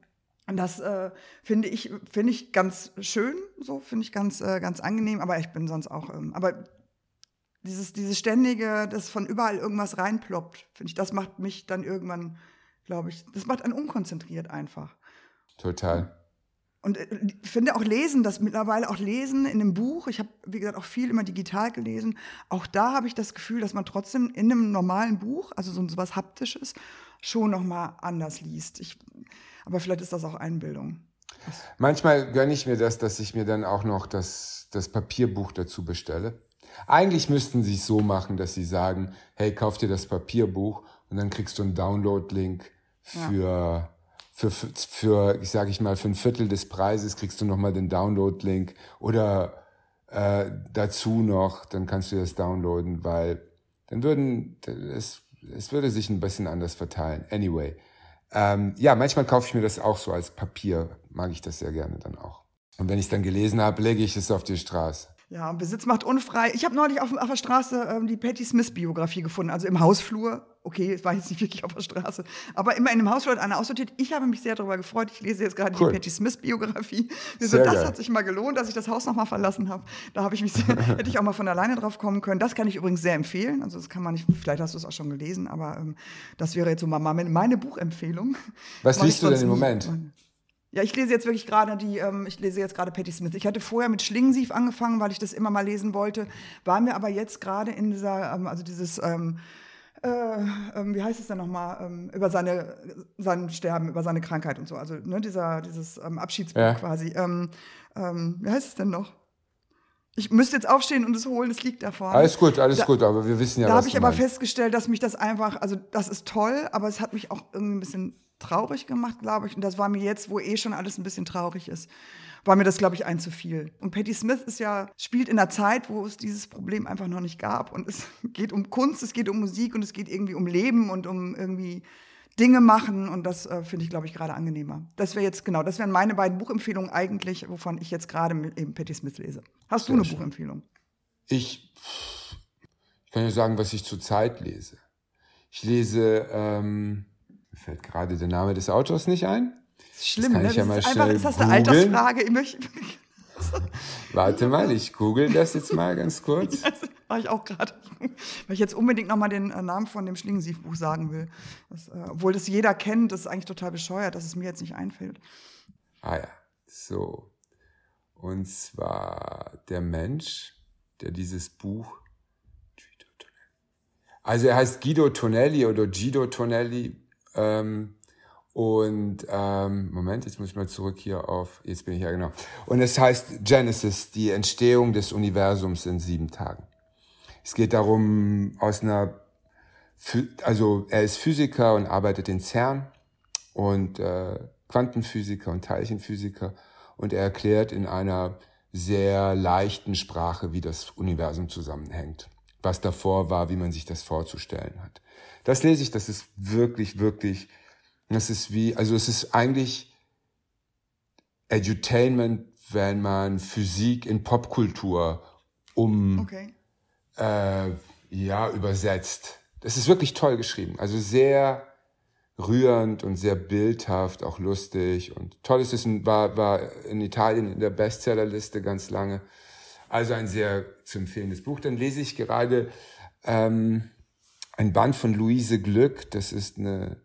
das äh, finde ich, finde ich ganz schön, so finde ich ganz, äh, ganz angenehm. Aber ich bin sonst auch, ähm, aber dieses, dieses ständige, das von überall irgendwas reinploppt, finde ich, das macht mich dann irgendwann, glaube ich, das macht einen unkonzentriert einfach. Total. Und ich äh, finde auch Lesen, das mittlerweile auch Lesen in einem Buch, ich habe, wie gesagt, auch viel immer digital gelesen, auch da habe ich das Gefühl, dass man trotzdem in einem normalen Buch, also so was Haptisches, schon nochmal anders liest. Ich, aber vielleicht ist das auch Einbildung. Manchmal gönne ich mir das, dass ich mir dann auch noch das, das Papierbuch dazu bestelle. Eigentlich müssten sie es so machen, dass sie sagen, hey, kauf dir das Papierbuch und dann kriegst du einen Download-Link für... Ja für, für sage ich mal, für ein Viertel des Preises kriegst du nochmal den Download-Link oder äh, dazu noch, dann kannst du das downloaden, weil dann würden, es, es würde sich ein bisschen anders verteilen. Anyway. Ähm, ja, manchmal kaufe ich mir das auch so als Papier, mag ich das sehr gerne dann auch. Und wenn ich es dann gelesen habe, lege ich es auf die Straße. Ja, Besitz macht unfrei. Ich habe neulich auf, auf, der Straße ähm, die Patty Smith-Biografie gefunden, also im Hausflur. Okay, es war jetzt nicht wirklich auf der Straße, aber immer in dem Hausflur hat einer aussortiert. Ich habe mich sehr darüber gefreut. Ich lese jetzt gerade cool. die Patty Smith-Biografie. So, das geil. hat sich mal gelohnt, dass ich das Haus nochmal verlassen habe. Da habe ich mich sehr, hätte ich auch mal von alleine drauf kommen können. Das kann ich übrigens sehr empfehlen. Also das kann man nicht, vielleicht hast du es auch schon gelesen, aber ähm, das wäre jetzt so mal meine Buchempfehlung. Was liest du denn im Moment? Ja, ich lese jetzt wirklich gerade die, ähm, ich lese jetzt gerade Patti Smith. Ich hatte vorher mit Schlingensief angefangen, weil ich das immer mal lesen wollte, war mir aber jetzt gerade in dieser, ähm, also dieses, ähm, äh, ähm, wie heißt es denn nochmal, ähm, über seine, sein Sterben, über seine Krankheit und so, also ne, dieser, dieses ähm, Abschiedsbuch Ja. quasi. Ähm, ähm, wie heißt es denn noch? Ich müsste jetzt aufstehen und es holen, es liegt da vorne. Alles gut, alles Da- gut, aber wir wissen ja, da habe ich aber meinst. festgestellt, dass mich das einfach, also das ist toll, aber es hat mich auch irgendwie ein bisschen traurig gemacht, glaube ich. Und das war mir jetzt, wo eh schon alles ein bisschen traurig ist, war mir das, glaube ich, ein zu viel. Und Patti Smith ist ja, spielt in einer Zeit, wo es dieses Problem einfach noch nicht gab. Und es geht um Kunst, es geht um Musik und es geht irgendwie um Leben und um irgendwie Dinge machen. Und das äh, finde ich, glaube ich, gerade angenehmer. Das wäre jetzt, genau, das wären meine beiden Buchempfehlungen eigentlich, wovon ich jetzt gerade eben Patti Smith lese. Hast du Sehr eine schön. Buchempfehlung? Ich, ich kann ja sagen, was ich zurzeit lese. Ich lese, ähm, fällt gerade der Name des Autors nicht ein. Schlimm, kann ne? ich ja das mal ist einfach, ist das eine googeln. Altersfrage? Ich möchte, Warte mal, ich google das jetzt mal ganz kurz. Das war ich auch gerade. Weil ich jetzt unbedingt nochmal den äh, Namen von dem Schlingensief-Buch sagen will. Das, äh, obwohl das jeder kennt, das ist eigentlich total bescheuert, dass es mir jetzt nicht einfällt. Ah ja, so. Und zwar der Mensch, der dieses Buch. Also er heißt Guido Tonelli oder Guido Tonelli. Ähm, und ähm, Moment, jetzt muss ich mal zurück hier auf. Jetzt bin ich ja genau. Und es heißt Genesis, die Entstehung des Universums in sieben Tagen. Es geht darum, aus einer, also er ist Physiker und arbeitet in CERN und äh, Quantenphysiker und Teilchenphysiker und er erklärt in einer sehr leichten Sprache, wie das Universum zusammenhängt. Was davor war, wie man sich das vorzustellen hat. Das lese ich, das ist wirklich, wirklich, das ist wie, also es ist eigentlich Edutainment, wenn man Physik in Popkultur um Okay. äh, ja, übersetzt. Das ist wirklich toll geschrieben. Also sehr rührend und sehr bildhaft, auch lustig und toll ist es, war, war in Italien in der Bestsellerliste ganz lange. Also ein sehr zu empfehlendes Buch. Dann lese ich gerade ähm, ein Band von Luise Glück. Das ist eine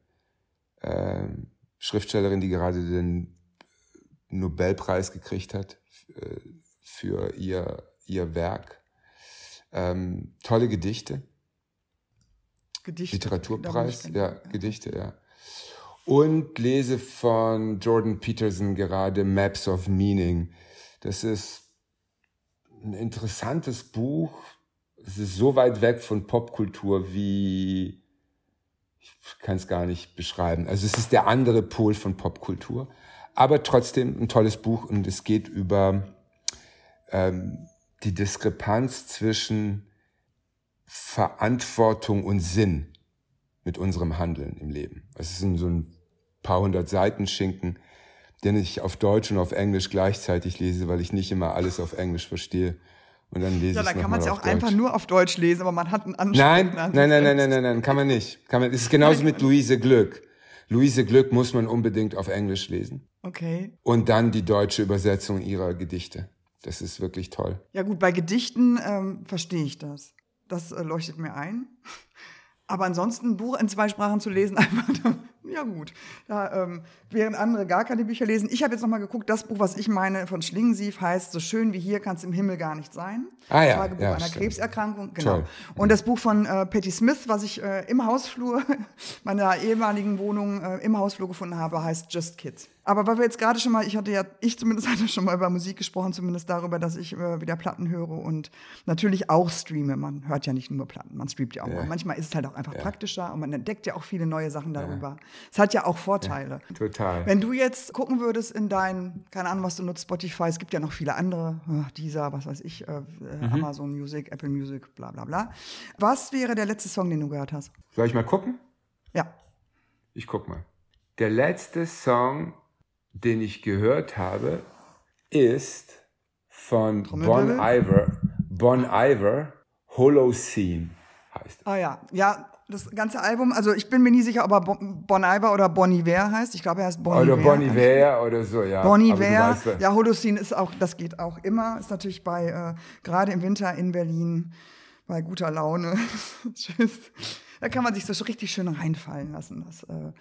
ähm, Schriftstellerin, die gerade den Nobelpreis gekriegt hat äh, für ihr, ihr Werk. Ähm, tolle Gedichte. Gedichte. Literaturpreis, ja, ganz- Gedichte, ja. Und lese von Jordan Peterson gerade Maps of Meaning. Das ist ein interessantes Buch. Es ist so weit weg von Popkultur wie, ich kann es gar nicht beschreiben. Also es ist der andere Pol von Popkultur. Aber trotzdem ein tolles Buch und es geht über ähm, die Diskrepanz zwischen Verantwortung und Sinn mit unserem Handeln im Leben. Es ist so ein paar hundert Seiten Schinken, den ich auf Deutsch und auf Englisch gleichzeitig lese, weil ich nicht immer alles auf Englisch verstehe. Und dann lese Ja, dann kann man es ja auch Deutsch. einfach nur auf Deutsch lesen, aber man hat einen Anspruch. Nein, ne, nein, nein, nein, nein, nein, nein, kann man nicht. Kann man, es ist genauso mit Luise Glück. Luise Glück muss man unbedingt auf Englisch lesen. Okay. Und dann die deutsche Übersetzung ihrer Gedichte. Das ist wirklich toll. Ja gut, bei Gedichten ähm, verstehe ich das. Das äh, leuchtet mir ein. Aber ansonsten ein Buch in zwei Sprachen zu lesen, einfach, ja gut. Da, ähm, während andere gar keine Bücher lesen. Ich habe jetzt nochmal geguckt, das Buch, was ich meine, von Schlingensief heißt So schön wie hier kann es im Himmel gar nicht sein. Ah ja, Tagebuch ja, einer stimmt. Krebserkrankung. Genau. Toll. Und das Buch von äh, Patti Smith, was ich äh, im Hausflur meiner ehemaligen Wohnung äh, im Hausflur gefunden habe, heißt Just Kids. Aber weil wir jetzt gerade schon mal, ich hatte ja, ich zumindest hatte schon mal über Musik gesprochen, zumindest darüber, dass ich äh, wieder Platten höre und natürlich auch streame. Man hört ja nicht nur Platten, man streamt ja auch. Ja. Manchmal ist es halt auch einfach praktischer und man entdeckt ja auch viele neue Sachen darüber. Es hat ja auch Vorteile. Total. Wenn du jetzt gucken würdest in dein, keine Ahnung, was du nutzt, Spotify, es gibt ja noch viele andere, äh, dieser, was weiß ich, äh, äh, Mhm. Amazon Music, Apple Music, bla bla bla. Was wäre der letzte Song, den du gehört hast? Soll ich mal gucken? Ja. Ich guck mal. Der letzte Song, den ich gehört habe, ist von Bon? Iver. Bon Iver, Holocene heißt. Ah ja, ja, das ganze Album, also ich bin mir nie sicher, ob er Bon Iver oder Bon Iver heißt. Ich glaube, er heißt Bon Oder Iver. Bon Iver oder so, ja. Bon Iver, weißt, ja, Holocene ist auch, das geht auch immer. Ist natürlich bei, äh, gerade im Winter in Berlin, bei guter Laune. Tschüss. Da kann man sich so richtig schön reinfallen lassen. Das, äh,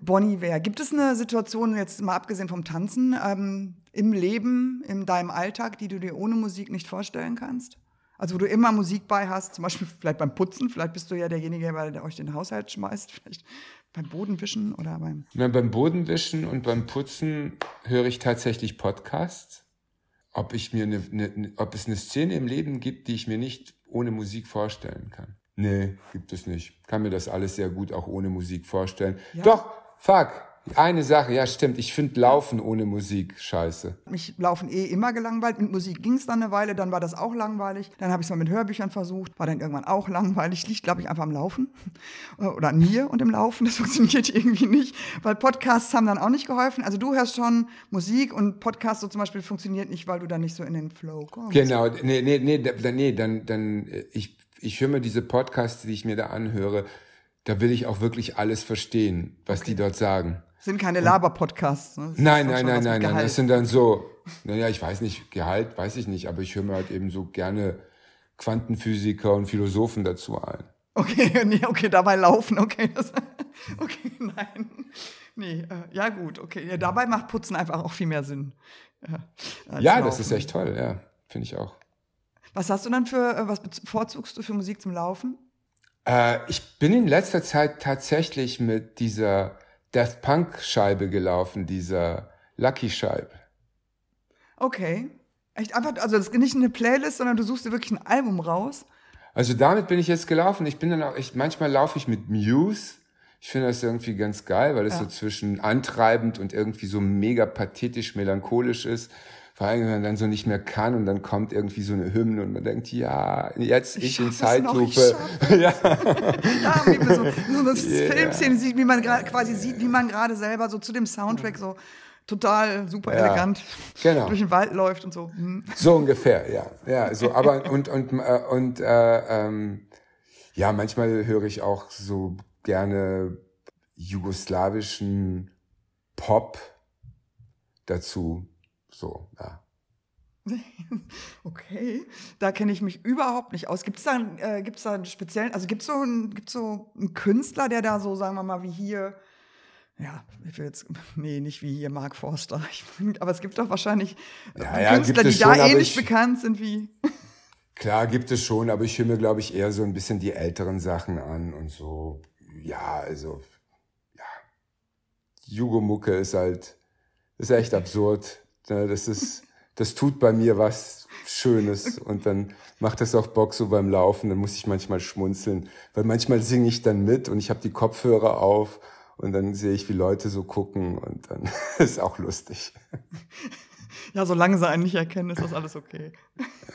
Bonnie Ware. Gibt es eine Situation, jetzt mal abgesehen vom Tanzen, ähm, im Leben, in deinem Alltag, die du dir ohne Musik nicht vorstellen kannst? Also wo du immer Musik bei hast, zum Beispiel vielleicht beim Putzen, vielleicht bist du ja derjenige, der euch den Haushalt schmeißt, vielleicht beim Bodenwischen oder beim... Na, beim Bodenwischen und beim Putzen höre ich tatsächlich Podcasts. Ob, ich mir eine, eine, ob es eine Szene im Leben gibt, die ich mir nicht ohne Musik vorstellen kann. Nee, gibt es nicht. Kann mir das alles sehr gut auch ohne Musik vorstellen. Ja. Doch, fuck. Eine Sache, ja stimmt, ich finde Laufen ohne Musik scheiße. Mich Laufen eh immer gelangweilt. Mit Musik ging es dann eine Weile, dann war das auch langweilig. Dann habe ich es mal mit Hörbüchern versucht, war dann irgendwann auch langweilig. Liegt, glaube ich, einfach am Laufen. Oder an mir und im Laufen. Das funktioniert irgendwie nicht. Weil Podcasts haben dann auch nicht geholfen. Also du hörst schon Musik und Podcast so zum Beispiel funktioniert nicht, weil du dann nicht so in den Flow kommst. Genau, nee, nee, nee, nee dann, dann, ich, ich höre mir diese Podcasts, die ich mir da anhöre, da will ich auch wirklich alles verstehen, was okay. die dort sagen. Sind keine Laber-Podcasts. Ne? Nein, nein, nein, nein, nein. Das sind dann so, naja, ich weiß nicht, Gehalt weiß ich nicht, aber ich höre mir halt eben so gerne Quantenphysiker und Philosophen dazu ein. Okay, nee, okay, dabei laufen, okay. Das, okay, nein. Nee, äh, ja gut, okay. Ja, dabei macht Putzen einfach auch viel mehr Sinn. Ja, ja das ist echt toll, ja, finde ich auch. Was hast du dann für, äh, was bevorzugst du für Musik zum Laufen? Äh, ich bin in letzter Zeit tatsächlich mit dieser Death Punk Scheibe gelaufen, dieser Lucky Scheibe. Okay. Echt einfach, also das ist nicht eine Playlist, sondern du suchst dir wirklich ein Album raus. Also damit bin ich jetzt gelaufen. Ich bin dann auch, ich, manchmal laufe ich mit Muse. Ich finde das irgendwie ganz geil, weil es ja. so zwischen antreibend und irgendwie so mega pathetisch melancholisch ist vor allem, wenn man dann so nicht mehr kann und dann kommt irgendwie so eine Hymne und man denkt, ja, jetzt ich, ich in Zeitlupe. ja. ja, wie so, so eine yeah. Filmszene sieht, wie man quasi sieht, wie man gerade selber so zu dem Soundtrack so total super ja, elegant genau. durch den Wald läuft und so. Hm. So ungefähr, ja. Ja, so, aber und, und, äh, und äh, ähm, ja, manchmal höre ich auch so gerne jugoslawischen Pop dazu. So, ja. Okay, da kenne ich mich überhaupt nicht aus. Gibt es da, äh, gibt's da einen speziellen, also gibt es so, ein, so einen Künstler, der da so, sagen wir mal, wie hier, ja, ich will jetzt, nee, nicht wie hier Mark Forster, ich, aber es gibt doch wahrscheinlich ja, ja, Künstler, die schon, da ähnlich ich, bekannt sind wie. Klar, gibt es schon, aber ich höre mir, glaube ich, eher so ein bisschen die älteren Sachen an und so, ja, also, ja, Jugomucke ist halt, ist echt absurd. Das ist, das tut bei mir was Schönes und dann macht das auch Bock so beim Laufen. Dann muss ich manchmal schmunzeln, weil manchmal singe ich dann mit und ich habe die Kopfhörer auf und dann sehe ich, wie Leute so gucken und dann ist auch lustig. Ja, solange sie einen nicht erkennen, ist das alles okay.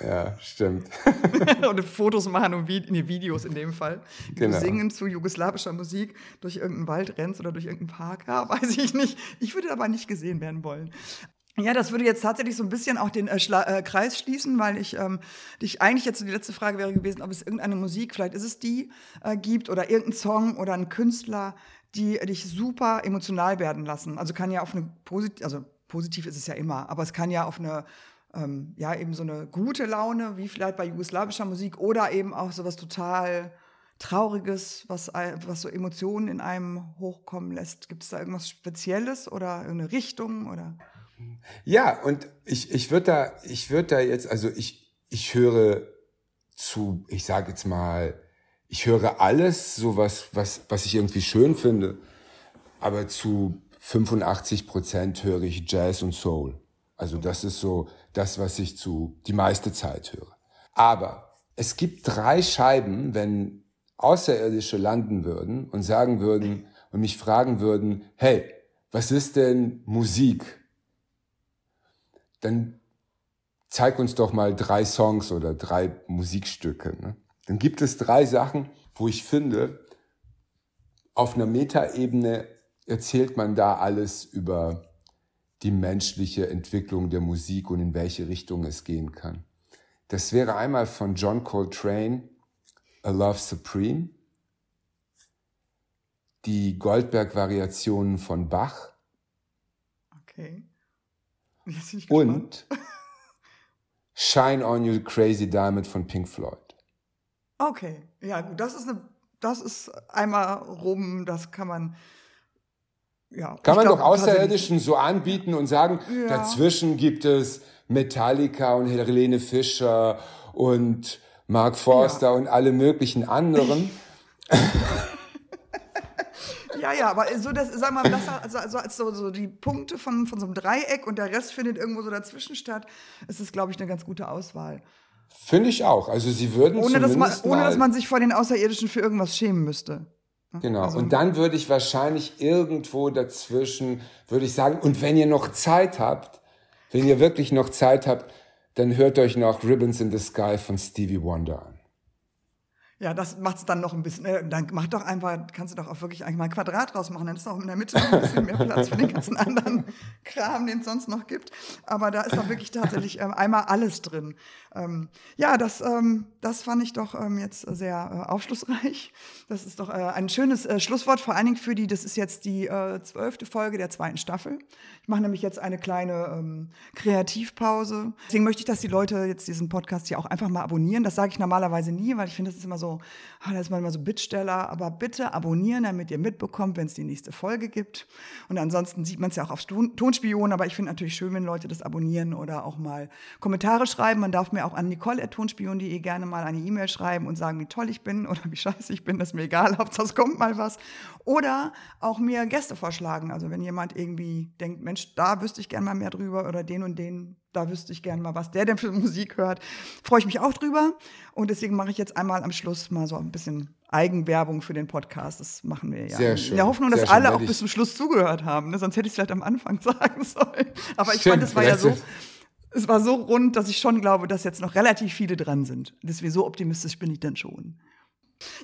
Ja, stimmt. und Fotos machen und Vi nee, Videos in dem Fall. Genau. Du singen zu jugoslawischer Musik durch irgendeinen Wald rennst oder durch irgendeinen Park. Ja, weiß ich nicht. Ich würde aber nicht gesehen werden wollen. Ja, das würde jetzt tatsächlich so ein bisschen auch den äh, äh, Kreis schließen, weil ich ähm, dich eigentlich jetzt so die letzte Frage wäre gewesen, ob es irgendeine Musik, vielleicht ist es die, äh, gibt oder irgendein Song oder ein Künstler, die dich super emotional werden lassen. Also kann ja auf eine positiv, also positiv ist es ja immer, aber es kann ja auf eine ähm, ja eben so eine gute Laune, wie vielleicht bei jugoslawischer Musik oder eben auch so was total Trauriges, was, was so Emotionen in einem hochkommen lässt. Gibt es da irgendwas Spezielles oder eine Richtung oder? Ja, und ich, ich würde da, ich würde da jetzt, also ich, ich höre zu, ich sage jetzt mal, ich höre alles, so was, was, was ich irgendwie schön finde, aber zu 85 Prozent höre ich Jazz und Soul. Also das ist so das, was ich zu die meiste Zeit höre. Aber es gibt drei Scheiben, wenn Außerirdische landen würden und sagen würden und mich fragen würden, hey, was ist denn Musik? Dann zeig uns doch mal drei Songs oder drei Musikstücke. Ne? Dann gibt es drei Sachen, wo ich finde, auf einer Metaebene erzählt man da alles über die menschliche Entwicklung der Musik und in welche Richtung es gehen kann. Das wäre einmal von John Coltrane, A Love Supreme, die Goldberg-Variationen von Bach. Okay. Und Shine on You Crazy Diamond von Pink Floyd. Okay, ja gut, das ist eine, das ist einmal rum, das kann man ja. Kann man glaub, doch Außerirdischen so anbieten und sagen, Ja. dazwischen gibt es Metallica und Helene Fischer und Mark Forster und alle möglichen anderen. Ja, ja, aber so das, sag mal, das also, also als so, so die Punkte von, von so einem Dreieck und der Rest findet irgendwo so dazwischen statt, ist es, glaube ich, eine ganz gute Auswahl. Finde ich auch. Also sie würden Ohne dass, man, ohne dass man sich vor den Außerirdischen für irgendwas schämen müsste. Genau. Also- und dann würde ich wahrscheinlich irgendwo dazwischen, würde ich sagen, und wenn ihr noch Zeit habt, wenn ihr wirklich noch Zeit habt, dann hört euch noch Ribbons in the Sky von Stevie Wonder an. Ja, das macht es dann noch ein bisschen. Äh, dann mach doch einfach, kannst du doch auch wirklich eigentlich mal ein Quadrat draus machen. Dann ist auch in der Mitte ein bisschen mehr Platz für den ganzen anderen Kram, den es sonst noch gibt. Aber da ist dann wirklich tatsächlich ähm, einmal alles drin. Ähm, ja, das, ähm, das fand ich doch ähm, jetzt sehr äh, aufschlussreich. Das ist doch äh, ein schönes äh, Schlusswort, vor allen Dingen für die, das ist jetzt die äh, zwölfte Folge der zweiten Staffel. Ich mache nämlich jetzt eine kleine ähm, Kreativpause. Deswegen möchte ich, dass die Leute jetzt diesen Podcast hier auch einfach mal abonnieren. Das sage ich normalerweise nie, weil ich finde, das ist immer so, ah, da ist man immer so Bittsteller. Aber bitte abonnieren, damit ihr mitbekommt, wenn es die nächste Folge gibt. Und ansonsten sieht man es ja auch auf Ton- Tonspion. Aber ich finde natürlich schön, wenn Leute das abonnieren oder auch mal Kommentare schreiben. Man darf mir auch an nicole.tonspion.de gerne mal eine E-Mail schreiben und sagen, wie toll ich bin oder wie scheiße ich bin. Das ist mir egal, Hauptsache es kommt mal was. Oder auch mir Gäste vorschlagen. Also wenn jemand irgendwie denkt, Mensch, da wüsste ich gerne mal mehr drüber oder den und den, da wüsste ich gerne mal, was der denn für Musik hört, freue ich mich auch drüber. Und deswegen mache ich jetzt einmal am Schluss mal so ein bisschen Eigenwerbung für den Podcast. Das machen wir ja. Sehr schön. In der Hoffnung, dass alle auch bis zum Schluss zugehört haben. Ne? Sonst hätte ich es vielleicht am Anfang sagen sollen. Aber ich Stimmt, fand, es war ja so, es war so rund, dass ich schon glaube, dass jetzt noch relativ viele dran sind. Deswegen so optimistisch bin ich dann schon.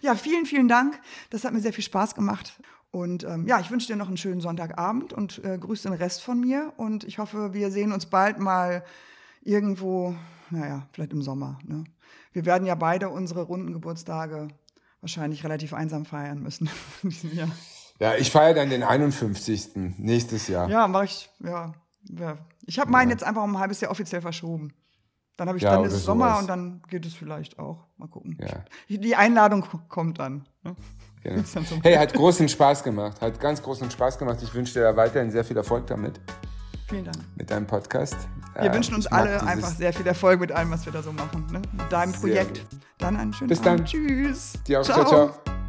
Ja, vielen, vielen Dank. Das hat mir sehr viel Spaß gemacht. Und ähm, ja, ich wünsche dir noch einen schönen Sonntagabend und äh, grüße den Rest von mir. Und ich hoffe, wir sehen uns bald mal irgendwo, naja, vielleicht im Sommer. Ne? Wir werden ja beide unsere runden Geburtstage wahrscheinlich relativ einsam feiern müssen in diesem Jahr. Ja, ich feiere dann den 51. nächstes Jahr. Ja, mache ich, ja. ja. Ich habe meinen jetzt einfach um ein halbes Jahr offiziell verschoben. Dann habe ich, Ja, dann ist Sommer sowas. und dann geht es vielleicht auch. Mal gucken. Ja. Die Einladung kommt dann. Ne? Genau. Hey, hat großen Spaß gemacht. Hat ganz großen Spaß gemacht. Ich wünsche dir da weiterhin sehr viel Erfolg damit, Vielen Dank. mit deinem Podcast. Wir Ja, wünschen uns alle einfach sehr viel Erfolg mit allem, was wir da so machen. Ne? Mit deinem Projekt. gut. Dann einen schönen Bis Abend. dann. Tschüss. Dir auch. ciao. ciao.